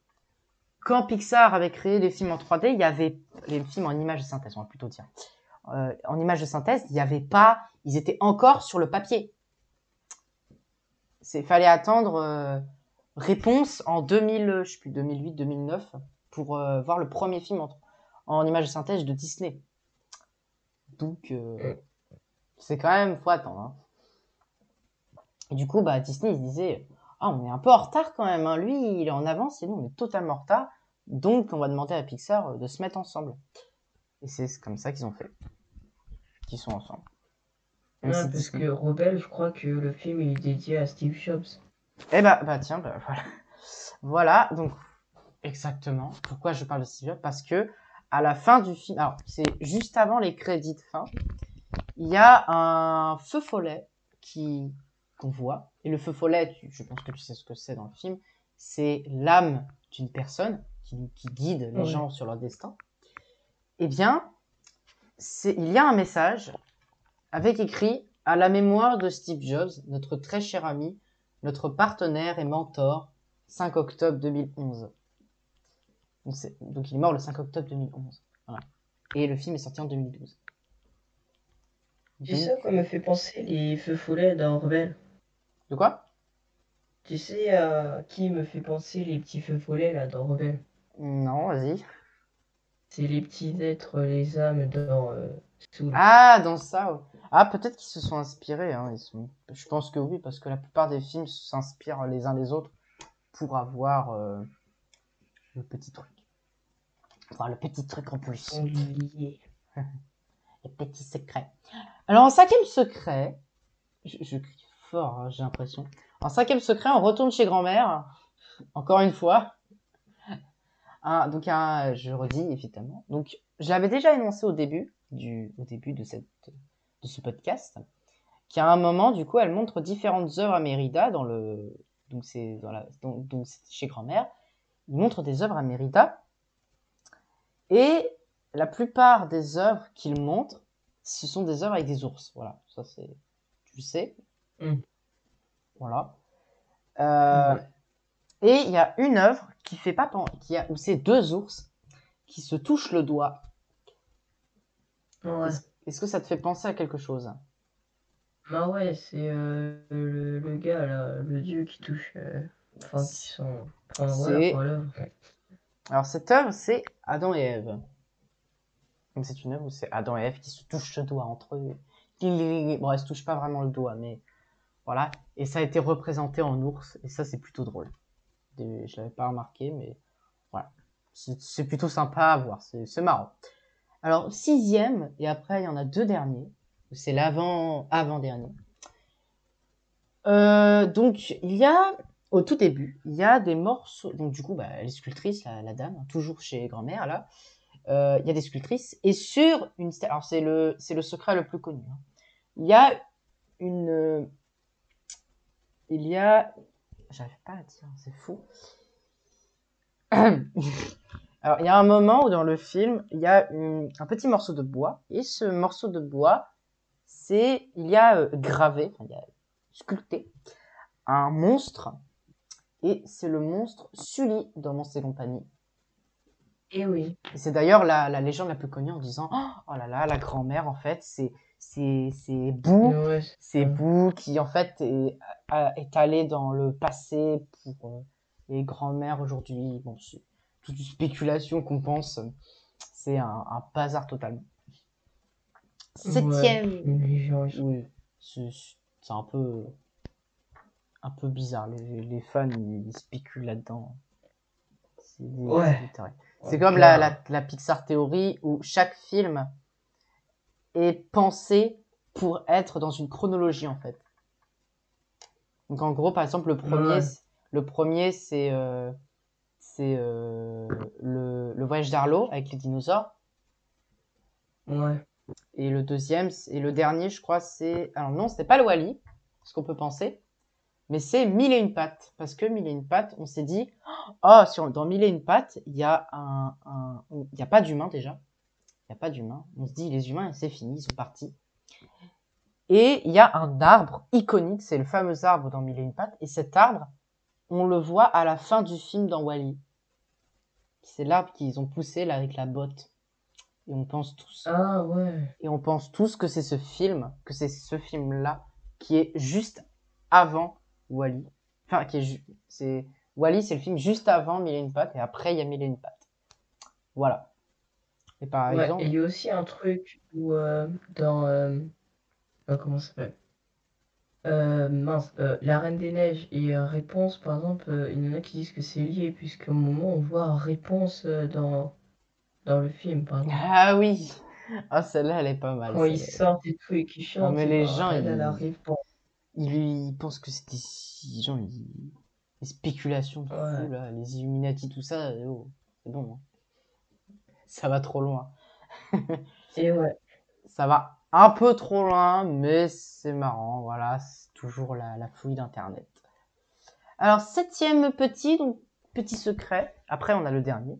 quand Pixar avait créé les films en 3D il y avait les films en images de synthèse on va plutôt dire Euh, en images de synthèse il n'y avait pas ils étaient encore sur le papier c'est fallait attendre euh, réponse en 2000, je sais plus, 2008, 2009 pour euh, voir le premier film en, en image de synthèse de Disney. Donc, euh, c'est quand même, faut attendre. hein. Et du coup, bah, Disney, il se disait, ah, on est un peu en retard quand même. hein. Lui, il est en avance et nous, on est totalement en retard. Donc, on va demander à Pixar euh, de se mettre ensemble. Et c'est comme ça qu'ils ont fait. Qu'ils sont ensemble. Ouais, si parce que Rebelle, je crois que le film il est dédié à Steve Jobs. Eh bah, bah tiens, bah, voilà. Voilà, donc exactement. Pourquoi je parle de Steve Jobs Parce que à la fin du film, alors c'est juste avant les crédits de fin, il y a un feu follet qui qu'on voit. Et le feu follet, je pense que tu sais ce que c'est dans le film, c'est l'âme d'une personne qui, qui guide les gens sur leur destin. Eh bien, c'est il y a un message avec écrit à la mémoire de Steve Jobs, notre très cher ami, notre partenaire et mentor, 5 octobre 2011. Donc, c'est- donc il est mort le 5 octobre 2011. Voilà. Et le film est sorti en 2012. Tu sais à quoi me fait penser les feux follets dans Rebelle De quoi? Tu sais à qui me fait penser les petits feux follets là dans Rebelle? Non, vas-y. C'est les petits êtres, les âmes dans euh, Soul. Ah, dans ça. ouais. Ah, peut-être qu'ils se sont inspirés. Hein. Ils sont... Je pense que oui, parce que la plupart des films s'inspirent les uns les autres pour avoir euh, le petit truc. Enfin, le petit truc en plus. Les petits secrets. Alors, en cinquième secret, je, je crie hein, j'ai l'impression. En cinquième secret, on retourne chez grand-mère. Encore une fois. Donc, je redis, évidemment. Donc, je l'avais déjà énoncé au début, de, ce podcast, qu'à un moment, du coup, elle montre différentes œuvres à Mérida donc c'est chez grand-mère. Il montre des œuvres à Mérida. Et la plupart des œuvres qu'il montre, ce sont des œuvres avec des ours. Voilà, ça c'est, tu le sais. Mm. Voilà. Euh. Et il y a une œuvre qui fait pas pen- qui a, où c'est deux ours qui se touchent le doigt. Ouais. Est-ce est-ce que ça te fait penser à quelque chose? Bah ouais, c'est euh, le, le gars là, le dieu qui touche. euh, Enfin, qui sont. Enfin, voilà, C'est-. Alors cette œuvre, c'est Adam et Ève. Donc c'est une œuvre où c'est Adam et Ève qui se touchent le doigt entre eux. Bon, elles se touchent pas vraiment le doigt, mais Et ça a été représenté en ours, et ça c'est plutôt drôle. Je l'avais pas remarqué, mais voilà. C'est plutôt sympa à voir, c'est marrant. Alors sixième, et après il y en a deux derniers. C'est l'avant avant dernier. Euh, donc il y a au tout début, il y a des morceaux. Donc, du coup, bah, les sculptrices, la, la dame, hein, toujours chez grand-mère, là, euh, il y a des sculptrices. Et sur une alors c'est le, le secret le plus connu. hein. Il y a une. Il y a. J'arrive pas à dire, c'est fou. Alors, il y a un moment où dans le film, il y a une- un petit morceau de bois. Et ce morceau de bois, c'est. Il y a euh, gravé, enfin, il y a sculpté un monstre. Et c'est le monstre Sully dans Monstres et compagnie. Et oui. C'est d'ailleurs la, la légende la plus connue en disant Oh là là, la grand-mère, en fait, c'est c'est c'est Boo, Ouais, c'est. Boo qui, en fait, est, allé dans le passé pour euh, les grand-mères aujourd'hui. Bon, c'est toute une spéculation qu'on pense. C'est un, un bazar total. Septième. Ouais, Oui, c'est un peu un peu bizarre. Les, les fans ils, ils spéculent là-dedans. C'est Ouais. comme la, la, la Pixar Theory où chaque film est pensé pour être dans une chronologie en fait. Donc en gros, par exemple, le premier, Ouais. c'est- le premier c'est euh, c'est euh, le, le voyage d'Arlo avec les dinosaures. Ouais. Et le deuxième, et le dernier, je crois, c'est. Alors non, c'était pas le Wally, ce qu'on peut penser, mais c'est Mille et une pattes. Parce que Mille et une pattes, on s'est dit, oh, sur, dans Mille et une pattes, il y a un. un- Il n'y a pas d'humain déjà. Il n'y a pas d'humain. On se dit, les humains, c'est fini, ils sont partis. Et il y a un arbre iconique, c'est le fameux arbre dans Mille et une pattes. Et cet arbre, on le voit à la fin du film dans Wally. C'est l'arbre qu'ils ont poussé là avec la botte. Et on pense tous Ah ouais. et on pense tous que c'est ce film, que c'est ce film-là qui est juste avant Wally. Enfin, qui est c'est Wally, c'est le film juste avant Mille et une pattes et après il y a Mille et une pattes. Voilà. Et par Ouais, exemple, et il y a aussi un truc où euh, dans euh, euh, comment ça s'appelle? Euh, mince, euh, La Reine des Neiges et euh, Réponse, par exemple, euh, il y en a qui disent que c'est lié, puisqu'à un moment on voit Réponse euh, dans, dans le film, par exemple. ah oui, ah celle-là elle est pas mal. Quand ils celle-là. sortent et tout et qu'ils chantent, mais les gens, elle, elle ils- pensent que les gens, ils... les spéculations de Ouais. fou là, les Illuminati tout ça, oh, c'est bon. hein. Ça va trop loin. Et ouais, ça va un peu trop loin, mais c'est marrant, voilà, c'est toujours la, la fouille d'internet. Alors, septième petit, donc petit secret, après on a le dernier,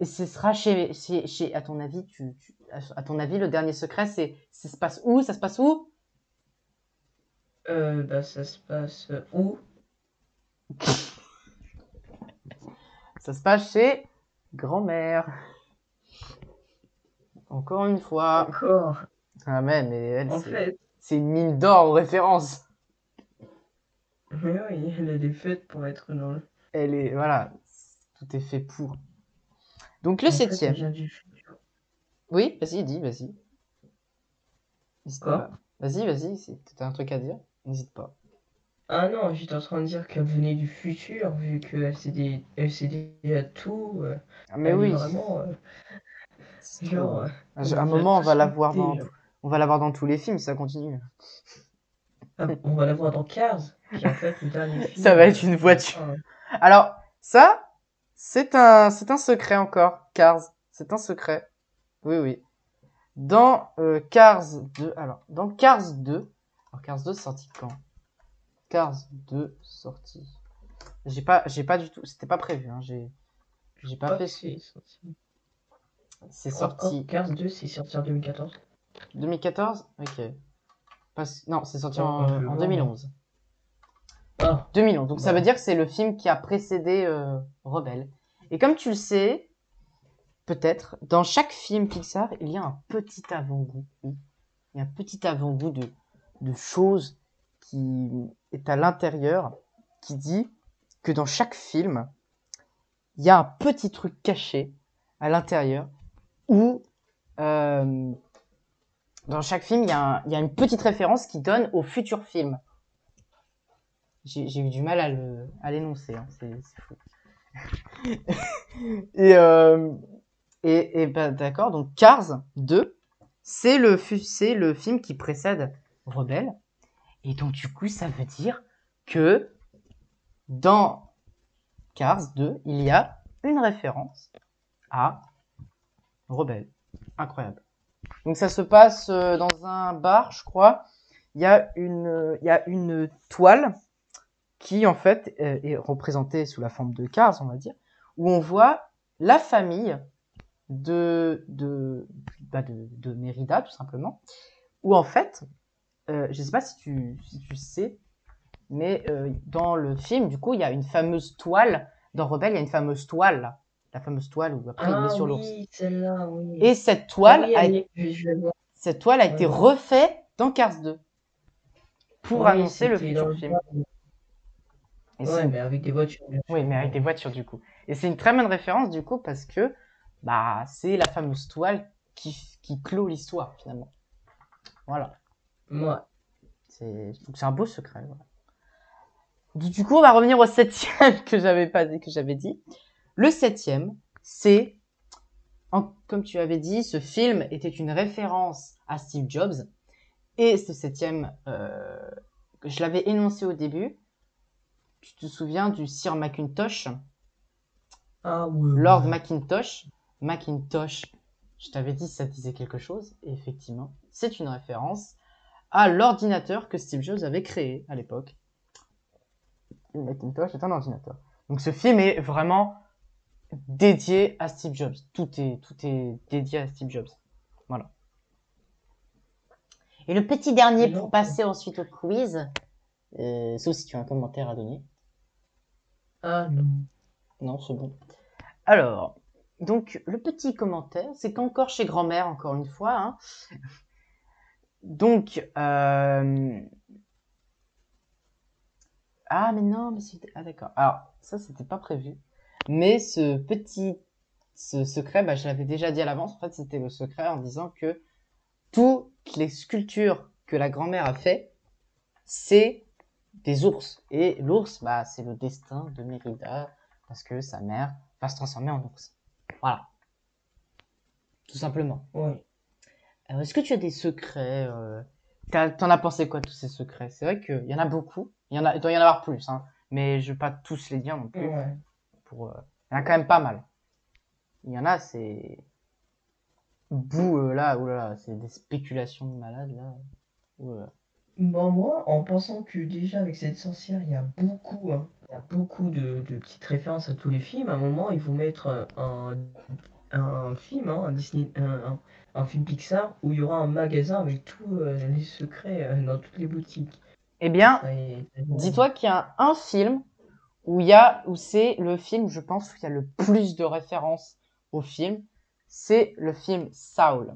et ce sera chez, chez, chez à ton avis, tu, tu- à ton avis, le dernier secret, c'est, ça se passe où? Ça se passe où? Euh, bah, ça se passe où? Ça se passe chez grand-mère. Encore une fois, Encore. Ah mais, mais elle, En c'est fait, c'est une mine d'or aux références. mais oui, elle des fêtes pour être dans le. Elle est, voilà, tout est fait pour. Donc le En septième. du futur. Oui, vas-y, dis, vas-y. Quoi? Vas-y, vas-y, si t'as un truc à dire, n'hésite pas. Ah non, j'étais en train de dire qu'elle venait du futur, vu qu'elle sait des... elle sait déjà tout. euh, Ah, mais elle est oui. Vraiment, euh, genre. À un moment, on va la voir dans, genre. on va la voir dans tous les films, ça continue. Ah, on va la voir dans Cars, qui en fait le dernier film. Ça va être une voiture. Alors, ça, c'est un, c'est un secret encore. Cars, c'est un secret. Oui, oui. Dans euh, Cars 2, alors, dans Cars 2, alors Cars 2 sorti quand? Cars 2 sorti. J'ai pas, j'ai pas du tout, c'était pas prévu, hein, j'ai, j'ai pas pas fait. que c'est sorti. C'est Oh, sorti oh, Cars 2, c'est sorti en 2014. 2014 Ok. Parce- Non, c'est sorti Oh, en, vais en voir, 2011. Ah, 2011. Donc ça veut dire que c'est le film qui a précédé euh, Rebelle. Et comme tu le sais, peut-être, dans chaque film Pixar, il y a un petit avant-goût. Il y a un petit avant-goût de, de choses qui est à l'intérieur, qui dit que dans chaque film, il y a un petit truc caché à l'intérieur où euh, dans chaque film, il y, a une petite référence qui donne au futur film. J'ai eu du mal à l'énoncer, hein, c'est fou. et euh, et, et bah, d'accord, donc Cars 2, c'est le le film qui précède Rebelle, et donc du coup ça veut dire que dans Cars 2, il y a une référence à Rebelle. Incroyable. Donc ça se passe euh, dans un bar, je crois. Il y a une, il y a une toile qui en fait euh, est représentée sous la forme de Cars, on va dire, où on voit la famille de de bah, de, Mérida tout simplement, où en fait, euh, je sais pas si tu si tu sais, mais dans le film, du coup, il y a une fameuse toile dans Rebelle, il y a une fameuse toile. La fameuse toile où après il ah met sur l'ours. oui, celle-là, oui. Et cette Ah toile oui, a cette toile a été refaite dans Cars 2 pour annoncer le futur film. Et Ouais, mais avec des voitures. Oui, mais avec des voitures du coup. Et c'est une très bonne référence du coup parce que bah c'est la fameuse toile qui, qui clôt l'histoire finalement. Voilà. Ouais. C'est c'est un beau secret. voilà. Du, du coup, on va revenir au septième que j'avais pas dit, que j'avais dit. Le septième, c'est comme tu avais dit, ce film était une référence à Steve Jobs. Et ce septième, euh, je l'avais énoncé au début. Tu te souviens du Sir Macintosh, Ah. Lord. Macintosh. Macintosh, je t'avais dit ça disait quelque chose. Et effectivement, c'est une référence à l'ordinateur que Steve Jobs avait créé à l'époque. Le Macintosh est un ordinateur. Donc ce film est vraiment dédié à Steve Jobs. Tout est, tout est dédié à Steve Jobs. Voilà. Et le petit dernier pour passer ensuite au quiz, euh, sauf si tu as un commentaire à donner. Ah non. Non, c'est bon. Alors, donc le petit commentaire, c'est qu'encore chez grand-mère, encore une fois. hein. Donc, euh... ah mais non, mais c'était ah d'accord. Alors ça, c'était pas prévu. Mais ce petit, ce secret, bah, je l'avais déjà dit à l'avance. En fait, c'était le secret en disant que toutes les sculptures que la grand-mère a fait, c'est des ours. Et l'ours, bah, c'est le destin de Mérida parce que sa mère va se transformer en ours. Voilà. Tout simplement. Alors, Est-ce que tu as des secrets euh, T'en as pensé quoi, tous ces secrets? C'est vrai qu'il y en a beaucoup. Il, y en a, il doit y en avoir plus, hein, mais je vais pas tous les dire non plus. Ouais. Pour, euh, Il y en a quand même pas mal. Il y en a, c'est... Bout, euh, là, oulala, c'est des spéculations de malades, là. Oulala. Bon, moi, en pensant que déjà avec cette sorcière, il y a beaucoup, hein, il y a beaucoup de, de petites références à tous les films, à un moment, ils vont mettre euh, un, un film, hein, un Disney, un, un- film Pixar, où il y aura un magasin avec tous euh, les secrets euh, dans toutes les boutiques. Eh bien, est- Dis-toi qu'il y a un film où il y a, où c'est le film, je pense, où il y a le plus de références au film. C'est le film Saul.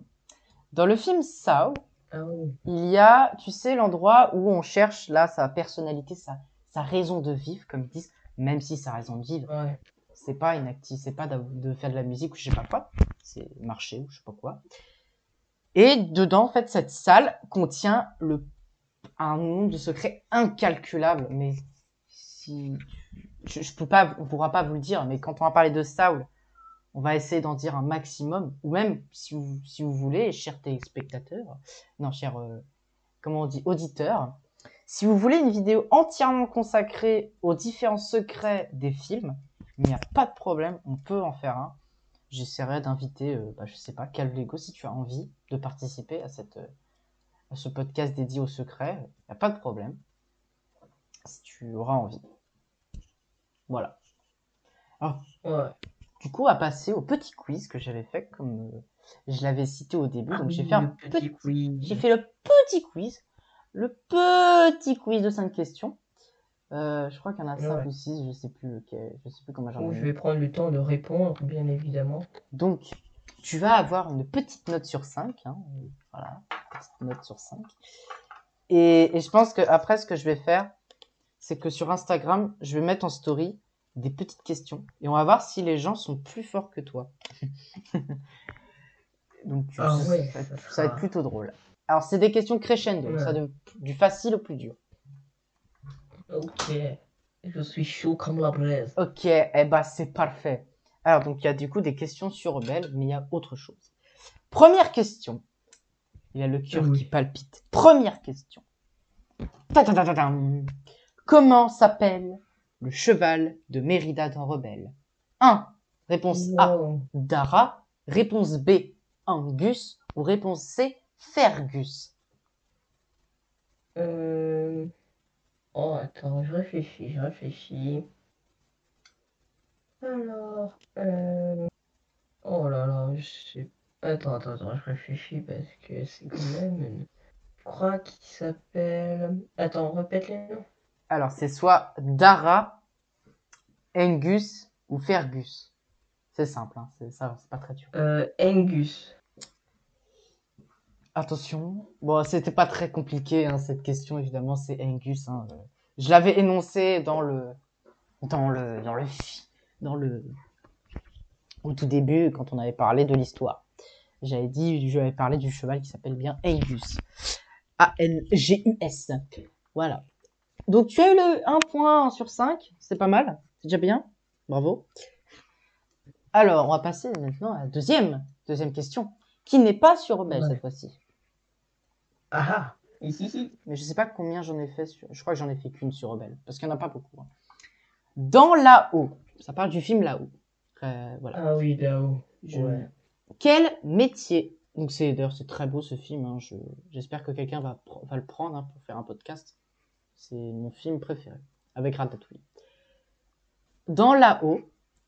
Dans le film Saul, Ah il y a, tu sais, l'endroit où on cherche là sa personnalité, sa, sa raison de vivre, comme ils disent, même si sa raison de vivre, Ouais. c'est pas une acti- c'est pas de faire de la musique ou je sais pas quoi, c'est marcher ou je sais pas quoi. Et dedans, en fait, cette salle contient le, un nombre de secrets incalculable, mais si, je, je peux pas, vous le dire, mais quand on va parler de Saul, on va essayer d'en dire un maximum, ou même si vous, voulez, chers téléspectateurs, non, chers, euh, on dit, auditeurs, si vous voulez une vidéo entièrement consacrée aux différents secrets des films, il n'y a pas de problème, on peut en faire un. J'essaierai d'inviter, euh, bah, je sais pas, Calvego, si tu as envie de participer à, cette, euh, à ce podcast dédié aux secrets, il n'y a pas de problème. Si tu auras envie. Voilà. Ouais. Du coup, on va passer au petit quiz que j'avais fait, comme euh, je l'avais cité au début. donc, j'ai fait un Ah le petit quiz. j'ai fait le petit quiz. Le petit quiz de 5 questions. Euh, je crois qu'il y en a 5 Ouais. ou 6, je sais plus lequel, je sais plus comment j'en je vais prendre le temps de répondre, bien évidemment. Donc, tu vas avoir une petite note sur 5. Hein, voilà, petite note sur 5. Et, et je pense que après, ce que je vais faire, c'est que sur Instagram, je vais mettre en story des petites questions. Et on va voir si les gens sont plus forts que toi. Donc, tu- Ah ça, va ça être- va plutôt drôle. Alors, c'est des questions crescendo, Ouais. ça de- du facile au plus dur. Ok. Je suis chaud comme la braise. Ok, eh ben c'est parfait. Alors donc il y a du coup des questions sur Rebelle, mais il y a autre chose. Première question. Il y a le cœur Oui. qui palpite. Première question. Comment s'appelle le cheval de Mérida dans Rebelle? 1. Réponse A. Dara. Réponse B. Angus. Ou réponse C. Fergus. Euh... Oh, attends, je réfléchis, je réfléchis. Alors, euh... Oh là là, je sais... Attends, attends, attends, je réfléchis parce que c'est quand même une... Je crois qu'il s'appelle... Attends, répète les noms. Alors c'est soit Dara, Angus ou Fergus. C'est simple, hein, c'est ça, c'est pas très dur. Euh, Angus. Attention, bon, c'était pas très compliqué hein, cette question, évidemment, c'est Angus. hein, euh. Je l'avais énoncé dans le, dans le, dans le, fi- dans le, au tout début quand on avait parlé de l'histoire. J'avais dit, j'avais parlé du cheval qui s'appelle bien Angus, A-N-G-U-S. Voilà. Donc tu as eu le 1 point sur 5, c'est pas mal, c'est déjà bien, bravo. Alors, on va passer maintenant à la deuxième, deuxième question, qui n'est pas sur Rebelle Ouais. cette fois-ci. Ah ah. Mais je sais pas combien j'en ai fait. Sur... Je crois que j'en ai fait qu'une sur Rebelle. Parce qu'il n'y en a pas beaucoup. hein. Dans là-haut. Ça parle du film là-haut. Euh, voilà. Ah oui, là-haut. Je- Ouais. Quel métier Donc c'est d'ailleurs c'est très beau ce film. hein, je- J'espère que quelqu'un va, va le prendre hein, pour faire un podcast. C'est mon film préféré avec Ratatouille. Dans là-haut,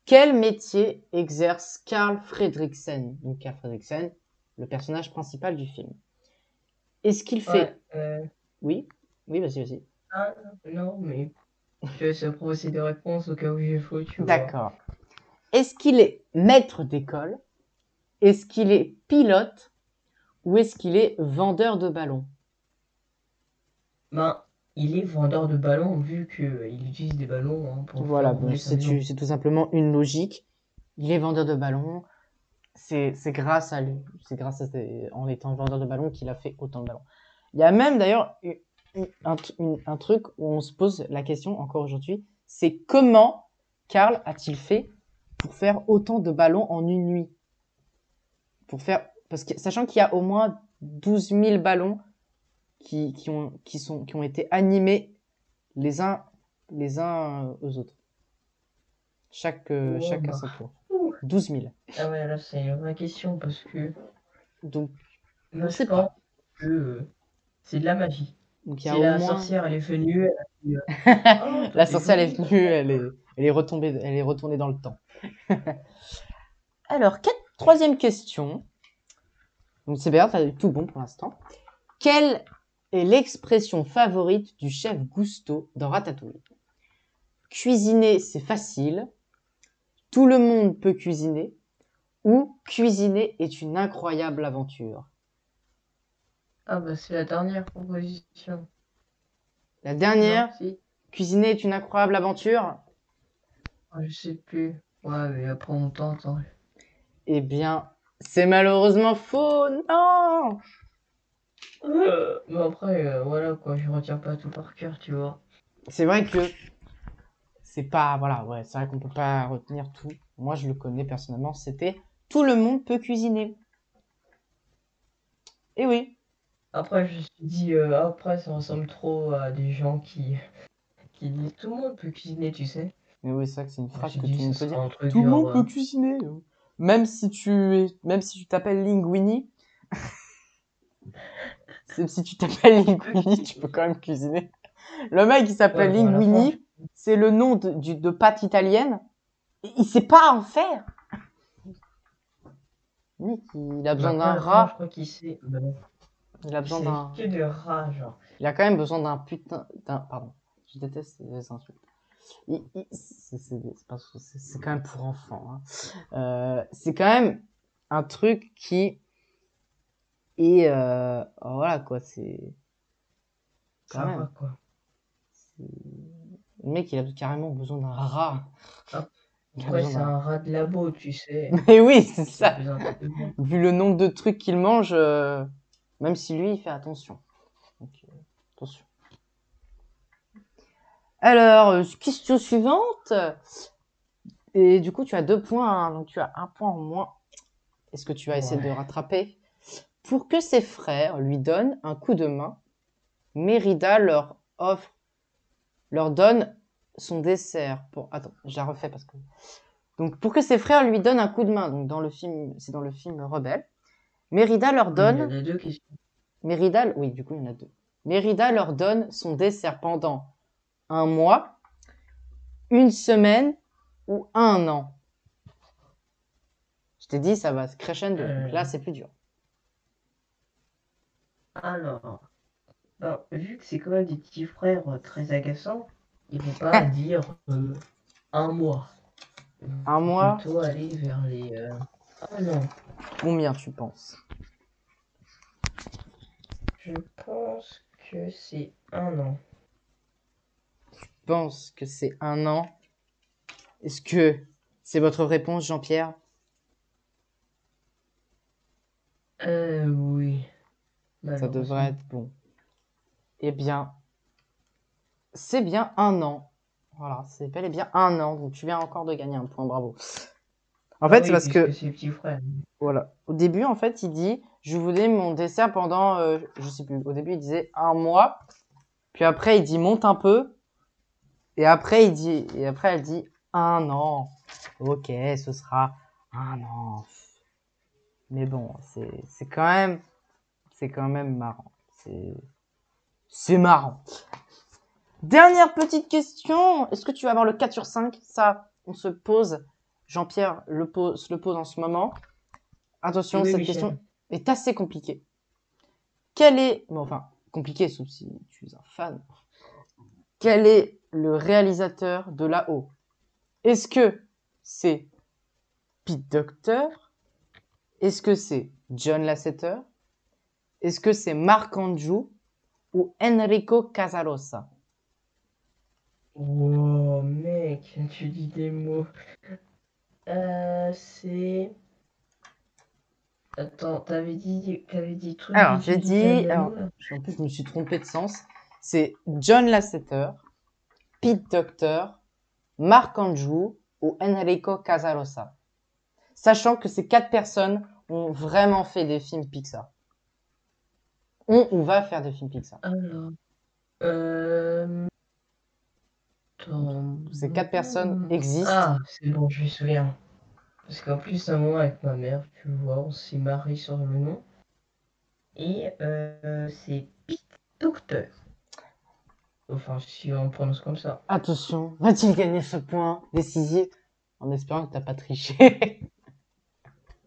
quel métier exerce Carl Fredriksen? Donc Carl Fredriksen, le personnage principal du film. Est-ce qu'il fait Ouais, euh, Oui, oui, vas-y, vas-y. Ah, non, mais je vais se proposer des réponses au cas où j'ai faux. D'accord. Est-ce qu'il est maître d'école? Est-ce qu'il est pilote? Ou est-ce qu'il est vendeur de ballons? Ben, il est vendeur de ballons vu qu'il utilise des ballons hein, pour Voilà, bon, c'est tout simplement une logique. Il est vendeur de ballons. C'est grâce à lui, c'est grâce à ses- en étant vendeur de ballons qu'il a fait autant de ballons. Il y a même d'ailleurs un, un truc où on se pose la question encore aujourd'hui, c'est comment Karl a-t-il fait pour faire autant de ballons en une nuit? Pour faire parce que sachant qu'il y a au moins 12 000 ballons qui, qui ont qui sont qui ont été animés les uns les uns euh, aux autres. Chaque euh, chaque à son tour. Ouh. 12 000. Ah ouais, là, c'est vraie question parce que Donc je sait pense pas. que euh, c'est de la magie. donc il Si y a la au moins sorcière, elle est venue, elle euh, Oh, la sorcière elle est venue, elle est elle est retombée elle est retournée dans le temps. Alors, quatre- troisième question. Donc c'est bien, t'as eu tout bon pour l'instant. Quelle est l'expression favorite du chef Gusto dans Ratatouille Cuisiner, c'est facile. Tout le monde peut cuisiner. Ou cuisiner est une incroyable aventure. Ah bah c'est la dernière proposition. La dernière, Non, si. cuisiner est une incroyable aventure? Ah, je sais plus. Ouais, mais après on t'entend. Eh bien, c'est malheureusement faux. Non. Euh, mais après, euh, voilà quoi, je retiens pas tout par cœur, tu vois. C'est vrai que c'est pas voilà ouais c'est vrai qu'on peut pas retenir tout. Moi je le connais personnellement. C'était tout le monde peut cuisiner. Et oui. Après, je me suis dit, euh, après, ça ressemble trop à des gens qui, qui disent tout le monde peut cuisiner, tu sais. Mais oui c'est vrai que c'est une phrase que dit, tout le monde peut dire. Tout le monde peut euh, cuisiner. Même si tu es, même si tu t'appelles Linguini, même si tu t'appelles Linguini, tu peux quand même cuisiner. Le mec qui s'appelle Ouais, Linguini, c'est le nom de, du, de pâte italienne. Et il sait pas en faire. Il a besoin d'un rat. Je crois qu'il sait. Il a besoin d'un. c'est que de rat, genre. Il a quand même besoin d'un putain. d'un Pardon. Je déteste les insultes. Il- il- c'est quand même pour enfants. hein. Euh, c'est quand même un truc qui est. euh, oh, voilà quoi, c'est. Quand Ça même. va, quoi. Le mec, il a carrément besoin d'un rat. Ah. C'est un rat de labo, tu sais. Mais oui, c'est ça. Vu le nombre de trucs qu'il mange, euh, même si lui, il fait attention. Donc, euh, attention. Alors, euh, question suivante. Et du coup, tu as deux points, hein, donc tu as un point en moins. Est-ce que tu vas essayer de rattraper? Pour que ses frères lui donnent un coup de main, Mérida leur offre, leur donne son dessert. Pour... Attends, je la refais parce que. Donc, pour que ses frères lui donnent un coup de main, donc dans le film, c'est dans le film Rebelle, Mérida leur Il y donne. en a deux questions. Mérida, oui, du coup, il y en a deux. Mérida leur donne son dessert pendant un mois, une semaine ou un an. Je t'ai dit, ça va crescendo. Euh. Donc là, c'est plus dur. Alors, vu que c'est quand même des petits frères euh, très agaçants, ils vont pas dire euh, un mois. Un mois Plutôt aller vers les. euh, Ah non, Combien tu penses? Je pense que c'est un an. Je pense que c'est un an? Est-ce que c'est votre réponse, Jean-Pierre? Euh, oui. Ça Malheureusement. devrait être bon. Eh bien, c'est bien un an. Voilà, c'est bel et bien un an. Donc tu viens encore de gagner un point, bravo. En Ah fait, oui, c'est parce que c'est petit frère. Voilà. Au début, en fait, il dit, je voulais mon dessert pendant, euh, je sais plus. Au début, il disait un mois. Puis après, il dit monte un peu. Et après, il dit, et après, elle dit un an. Ok, ce sera un an. Mais bon, c'est quand même, c'est quand même marrant. C'est, c'est marrant. Dernière petite question. Est-ce que tu vas avoir le 4 sur 5? Ça, on se pose. Jean-Pierre le pose, le pose en ce moment. Attention, Oui, cette Michel. question est assez compliquée. Quel est, bon, enfin, compliqué sauf si tu es un fan. Quel est le réalisateur de là-haut? Est-ce que c'est Pete Docter? Est-ce que c'est John Lasseter? Est-ce que c'est Marc Andrew ou Enrico Casarosa? Wow, mec, tu dis des mots. Euh, c'est. Attends, t'avais dit, t'avais dit truc. Alors, j'ai dit- alors, En plus, je me suis trompé de sens. C'est John Lasseter, Pete Docter, Marc Andrew ou Enrico Casarosa? Sachant que ces quatre personnes ont vraiment fait des films Pixar. On ou va faire des films Pixar. Alors. Euh. Attends. Ces quatre personnes existent. Ah, c'est bon, je me souviens. Parce qu'en plus, un moment avec ma mère, tu vois, on s'est marré sur le nom. Et euh, c'est Pete Docteur. Enfin, si on prononce comme ça. Attention, va-t-il gagner ce point décisif en espérant que t'as pas triché?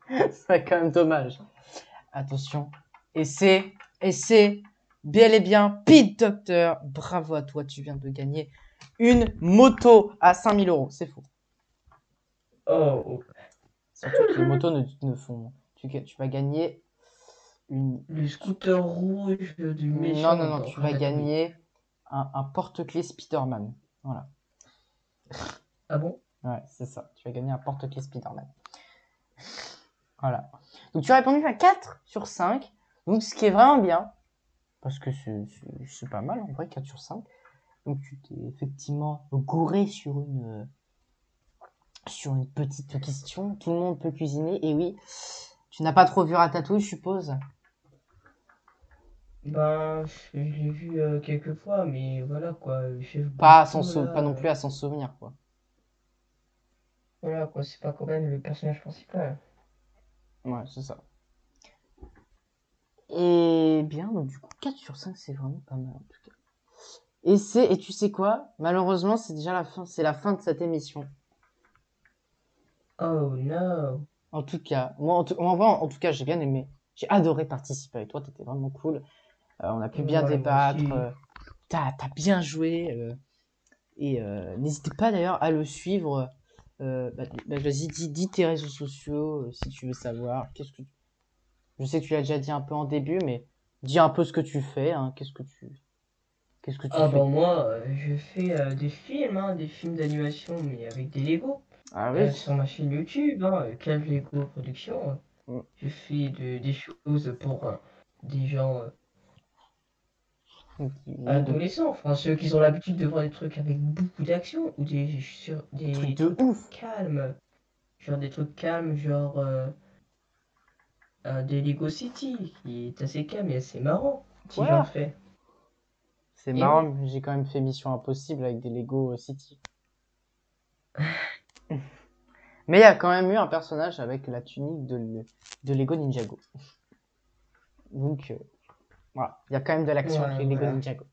Ce serait quand même dommage. Attention. Et c'est, et c'est bel et bien Pete Docter. Bravo à toi, tu viens de gagner une moto à 5000 euros. C'est faux. Oh, Surtout que les motos ne, ne font. Tu, tu vas gagner une... Le scooter rouge du méchant. Non, non, non, tu vas gagner un, un porte-clés Spider-Man. Voilà. Ah bon? Ouais, c'est ça. Tu vas gagner un porte-clés Spider-Man. Voilà. Donc tu as répondu à 4 sur 5. Donc ce qui est vraiment bien. Parce que c'est- pas mal en vrai, 4 sur 5. Donc tu t'es effectivement gouré sur une, euh, sur une petite question. Tout le monde peut cuisiner. Et oui, tu n'as pas trop vu Ratatouille, je suppose? Ben, je l'ai vu euh, quelques fois, mais voilà quoi. Pas, à Bourgeot, sou- là, pas non euh, plus à s'en souvenir, quoi. Voilà quoi, c'est pas quand même le personnage principal. Ouais, c'est ça. Et bien, donc du coup, 4 sur 5, c'est vraiment pas mal en tout cas. Et c'est, et tu sais quoi? Malheureusement, c'est déjà la fin, c'est la fin de cette émission. Oh no. En tout cas, moi, en tout, en vrai, en tout cas, j'ai bien aimé. J'ai adoré participer avec toi, t'étais vraiment cool. Euh, on a pu bien Ouais, débattre. euh, t'as, t'as bien joué. euh, et euh, n'hésitez pas d'ailleurs à le suivre. Euh, bah, bah, vas-y, dis, dis tes réseaux sociaux euh, si tu veux savoir. Qu'est-ce que tu- Je sais que tu l'as déjà dit un peu en début, mais dis un peu ce que tu fais. Hein. Qu'est-ce que tu, qu'est-ce que tu Ah fais? bah moi, euh, je fais euh, des films, hein, des films d'animation, mais avec des Lego. Ah Euh, oui. sur ma chaîne YouTube, hein, Cal Lego Productions. Mm. Je fais de- des choses pour des gens adolescents, enfin ceux qui ont l'habitude de voir des trucs avec beaucoup d'action ou des, sur, des de trucs ouf. calmes. Genre des trucs calmes, genre euh, euh, des Lego City, qui est assez calme et assez marrant, si Voilà. j'en fais. C'est marrant, mais j'ai quand même fait Mission Impossible avec des Lego City. Mais il y a quand même eu un personnage avec la tunique de, de Lego Ninjago. Donc, euh, voilà, il y a quand même de l'action Ouais, avec les Lego voilà. Ninjago.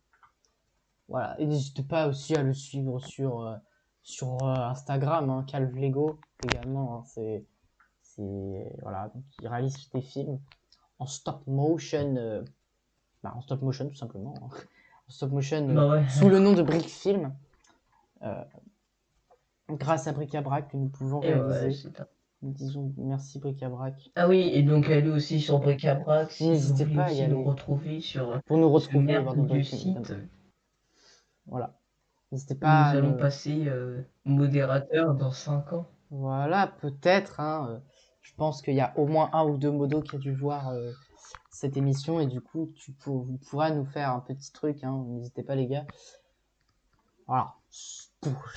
Voilà, et n'hésitez pas aussi à le suivre sur, euh, sur euh, Instagram, hein, Calve Lego également. hein, c'est, c'est, voilà, donc il réalise des films en stop motion, euh, bah, en stop motion tout simplement. hein. En stop motion euh, Bah ouais. sous le nom de Brick Film. Euh, grâce à Bric-à-Brac que nous pouvons Et réaliser. Nous disons merci Bric-à-Brac. Ah oui, et donc allez aussi sur Bric-à-Brac si N'hésitez pas à y nous retrouver sur Pour nous retrouver, merveilleux nos films. site. Voilà. N'hésitez pas Nous allons passer euh, modérateur dans 5 ans. Voilà, peut-être. Hein, je pense qu'il y a au moins un ou deux modos qui a dû voir euh, cette émission et du coup, tu pour- vous pourras nous faire un petit truc. Hein, N'hésitez pas, les gars. Voilà.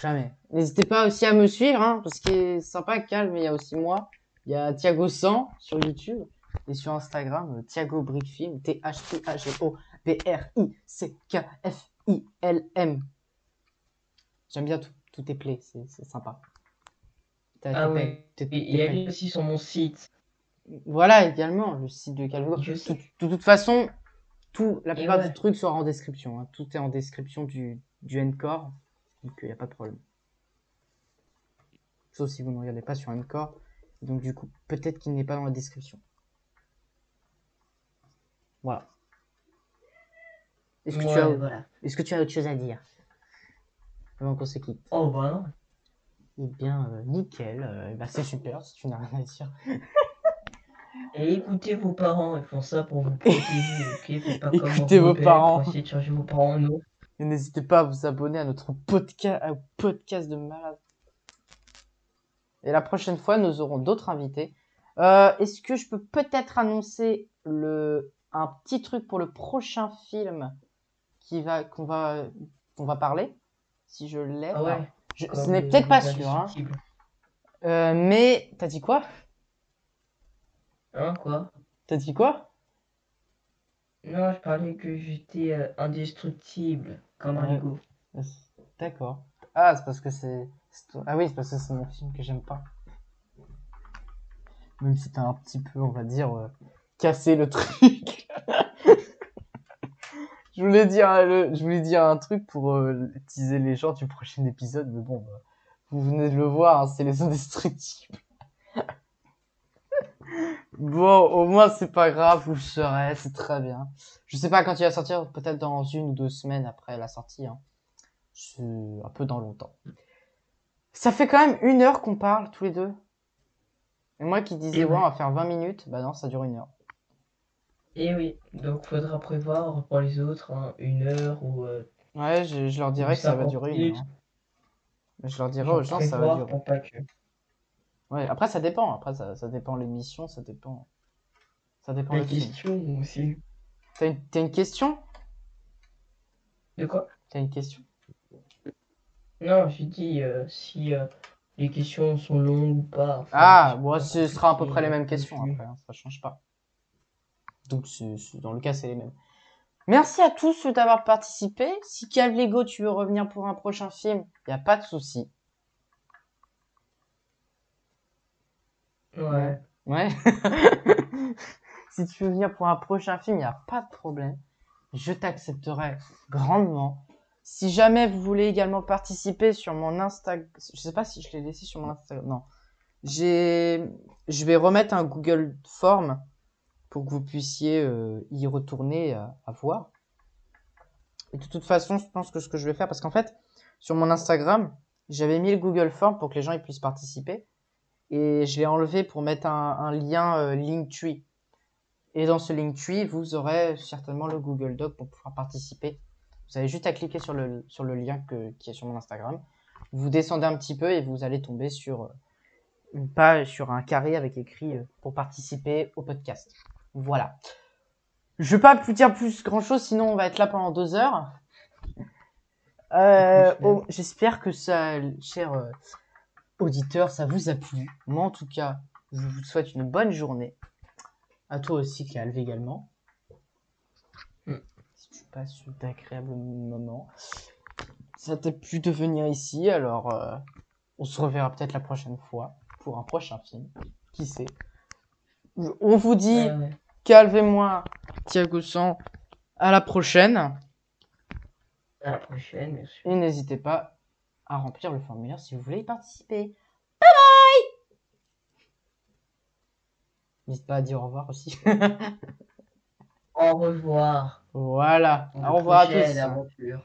Jamais. N'hésitez pas aussi à me suivre, hein, parce qu'il est sympa, calme. Il y a aussi moi. Il y a Thiago 100 sur YouTube et sur Instagram, euh, Thiago Brickfilm, T-H-T-H-O-B-R-I-C-K-F-I-L-M. J'aime bien tout, tout plays, c'est c'est sympa. Ah ouais. Et, et allez aussi sur mon site. Voilà, également, le site de Calvo. De, toute façon, tout, la plupart ouais. des trucs sera en description. hein. Tout est en description du, du Encore, donc il n'y a pas de problème. Sauf si vous ne regardez pas sur Encore. Donc du coup, peut-être qu'il n'est pas dans la description. Voilà. Est-ce que, tu Ouais, as, voilà. est-ce que tu as autre chose à dire? Avant qu'on se quitte. Oh bah non. Eh bien, euh, nickel. euh, eh ben, c'est super si tu n'as rien à dire. Et écoutez vos parents, ils font ça pour vous protéger, ok Faites pas comme Écoutez vos parents. Pour essayer de changer vos parents, non. Et n'hésitez pas à vous abonner à notre podcast, au podcast de malade. Et la prochaine fois, nous aurons d'autres invités. Euh, Est-ce que je peux peut-être annoncer le un petit truc pour le prochain film qui va qu'on va qu'on va parler, si je l'ai. Ah ouais. Je- ce n'est peut-être pas sûr, hein. Euh, mais t'as dit quoi? Hein, quoi? T'as dit quoi? Non, je parlais que j'étais euh, indestructible, comme un. Lego. D'accord. Ah, c'est parce que c'est. c'est- Ah oui, c'est parce que c'est mon film que j'aime pas. Même si t'as un petit peu, on va dire, euh, cassé le truc. Je, voulais dire, euh, le- je voulais dire un truc pour euh, teaser les gens du prochain épisode, mais bon, bah, vous venez de le voir, hein, c'est les indestructibles. bon, au moins, c'est pas grave, vous le saurez, c'est très bien. Je sais pas quand il va sortir, peut-être dans une ou deux semaines après la sortie. Hein. C'est un peu dans longtemps. Ça fait quand même une heure qu'on parle tous les deux. Et moi qui disais, ouais. on va faire 20 minutes, bah non, ça dure une heure. Et oui, donc faudra prévoir pour les autres hein, une heure ou euh, Ouais, je, je leur dirais que ça va 50 durer une minutes. heure. Je leur dirai Genre aux gens que ça va prévoir durer. pour pas que. Ouais, après ça dépend. Après ça, ça dépend l'émission, ça dépend. Ça dépend Les le film. questions aussi. T'as une, t'as une question? De quoi? T'as une question? Non, j'ai dit euh, si euh, les questions sont longues ou pas. enfin, Ah, si bon, ce sera à peu près les mêmes questions après, hein, ça change pas. Donc dans le cas c'est les mêmes. Merci à tous d'avoir participé. Si Cal Lego tu veux revenir pour un prochain film, y a pas de souci. Ouais. Ouais. si tu veux venir pour un prochain film, il n'y a pas de problème. Je t'accepterai grandement. Si jamais vous voulez également participer sur mon Instagram, je sais pas si je l'ai laissé sur mon Instagram. Non. J'ai, je vais remettre un Google Form pour que vous puissiez euh, y retourner à, à voir. Et de toute façon, je pense que ce que je vais faire, parce qu'en fait, sur mon Instagram, j'avais mis le Google Form pour que les gens puissent participer et je l'ai enlevé pour mettre un, lien euh, Linktree. Et dans ce Linktree, vous aurez certainement le Google Doc pour pouvoir participer. Vous avez juste à cliquer sur le, lien qui est sur mon Instagram. Vous descendez un petit peu et vous allez tomber sur euh, une page, sur un carré avec écrit euh, pour participer au podcast. Voilà. Je vais pas plus dire plus grand chose, sinon on va être là pendant deux heures. Euh, oh, J'espère que ça, cher euh, auditeurs, ça vous a plu. Moi, en tout cas, je vous souhaite une bonne journée. À toi aussi, Calve, également. Mm. Si tu passes d'agréables moments. Ça t'a plu de venir ici, alors euh, on se reverra peut-être la prochaine fois pour un prochain film. Qui sait? On vous dit, Ouais, ouais. Calve et moi, Thiago San, à la prochaine. À la prochaine, bien sûr. Et n'hésitez pas à remplir le formulaire si vous voulez y participer. Bye bye N'hésite pas à dire au revoir aussi. Au revoir. voilà. Au revoir à tous.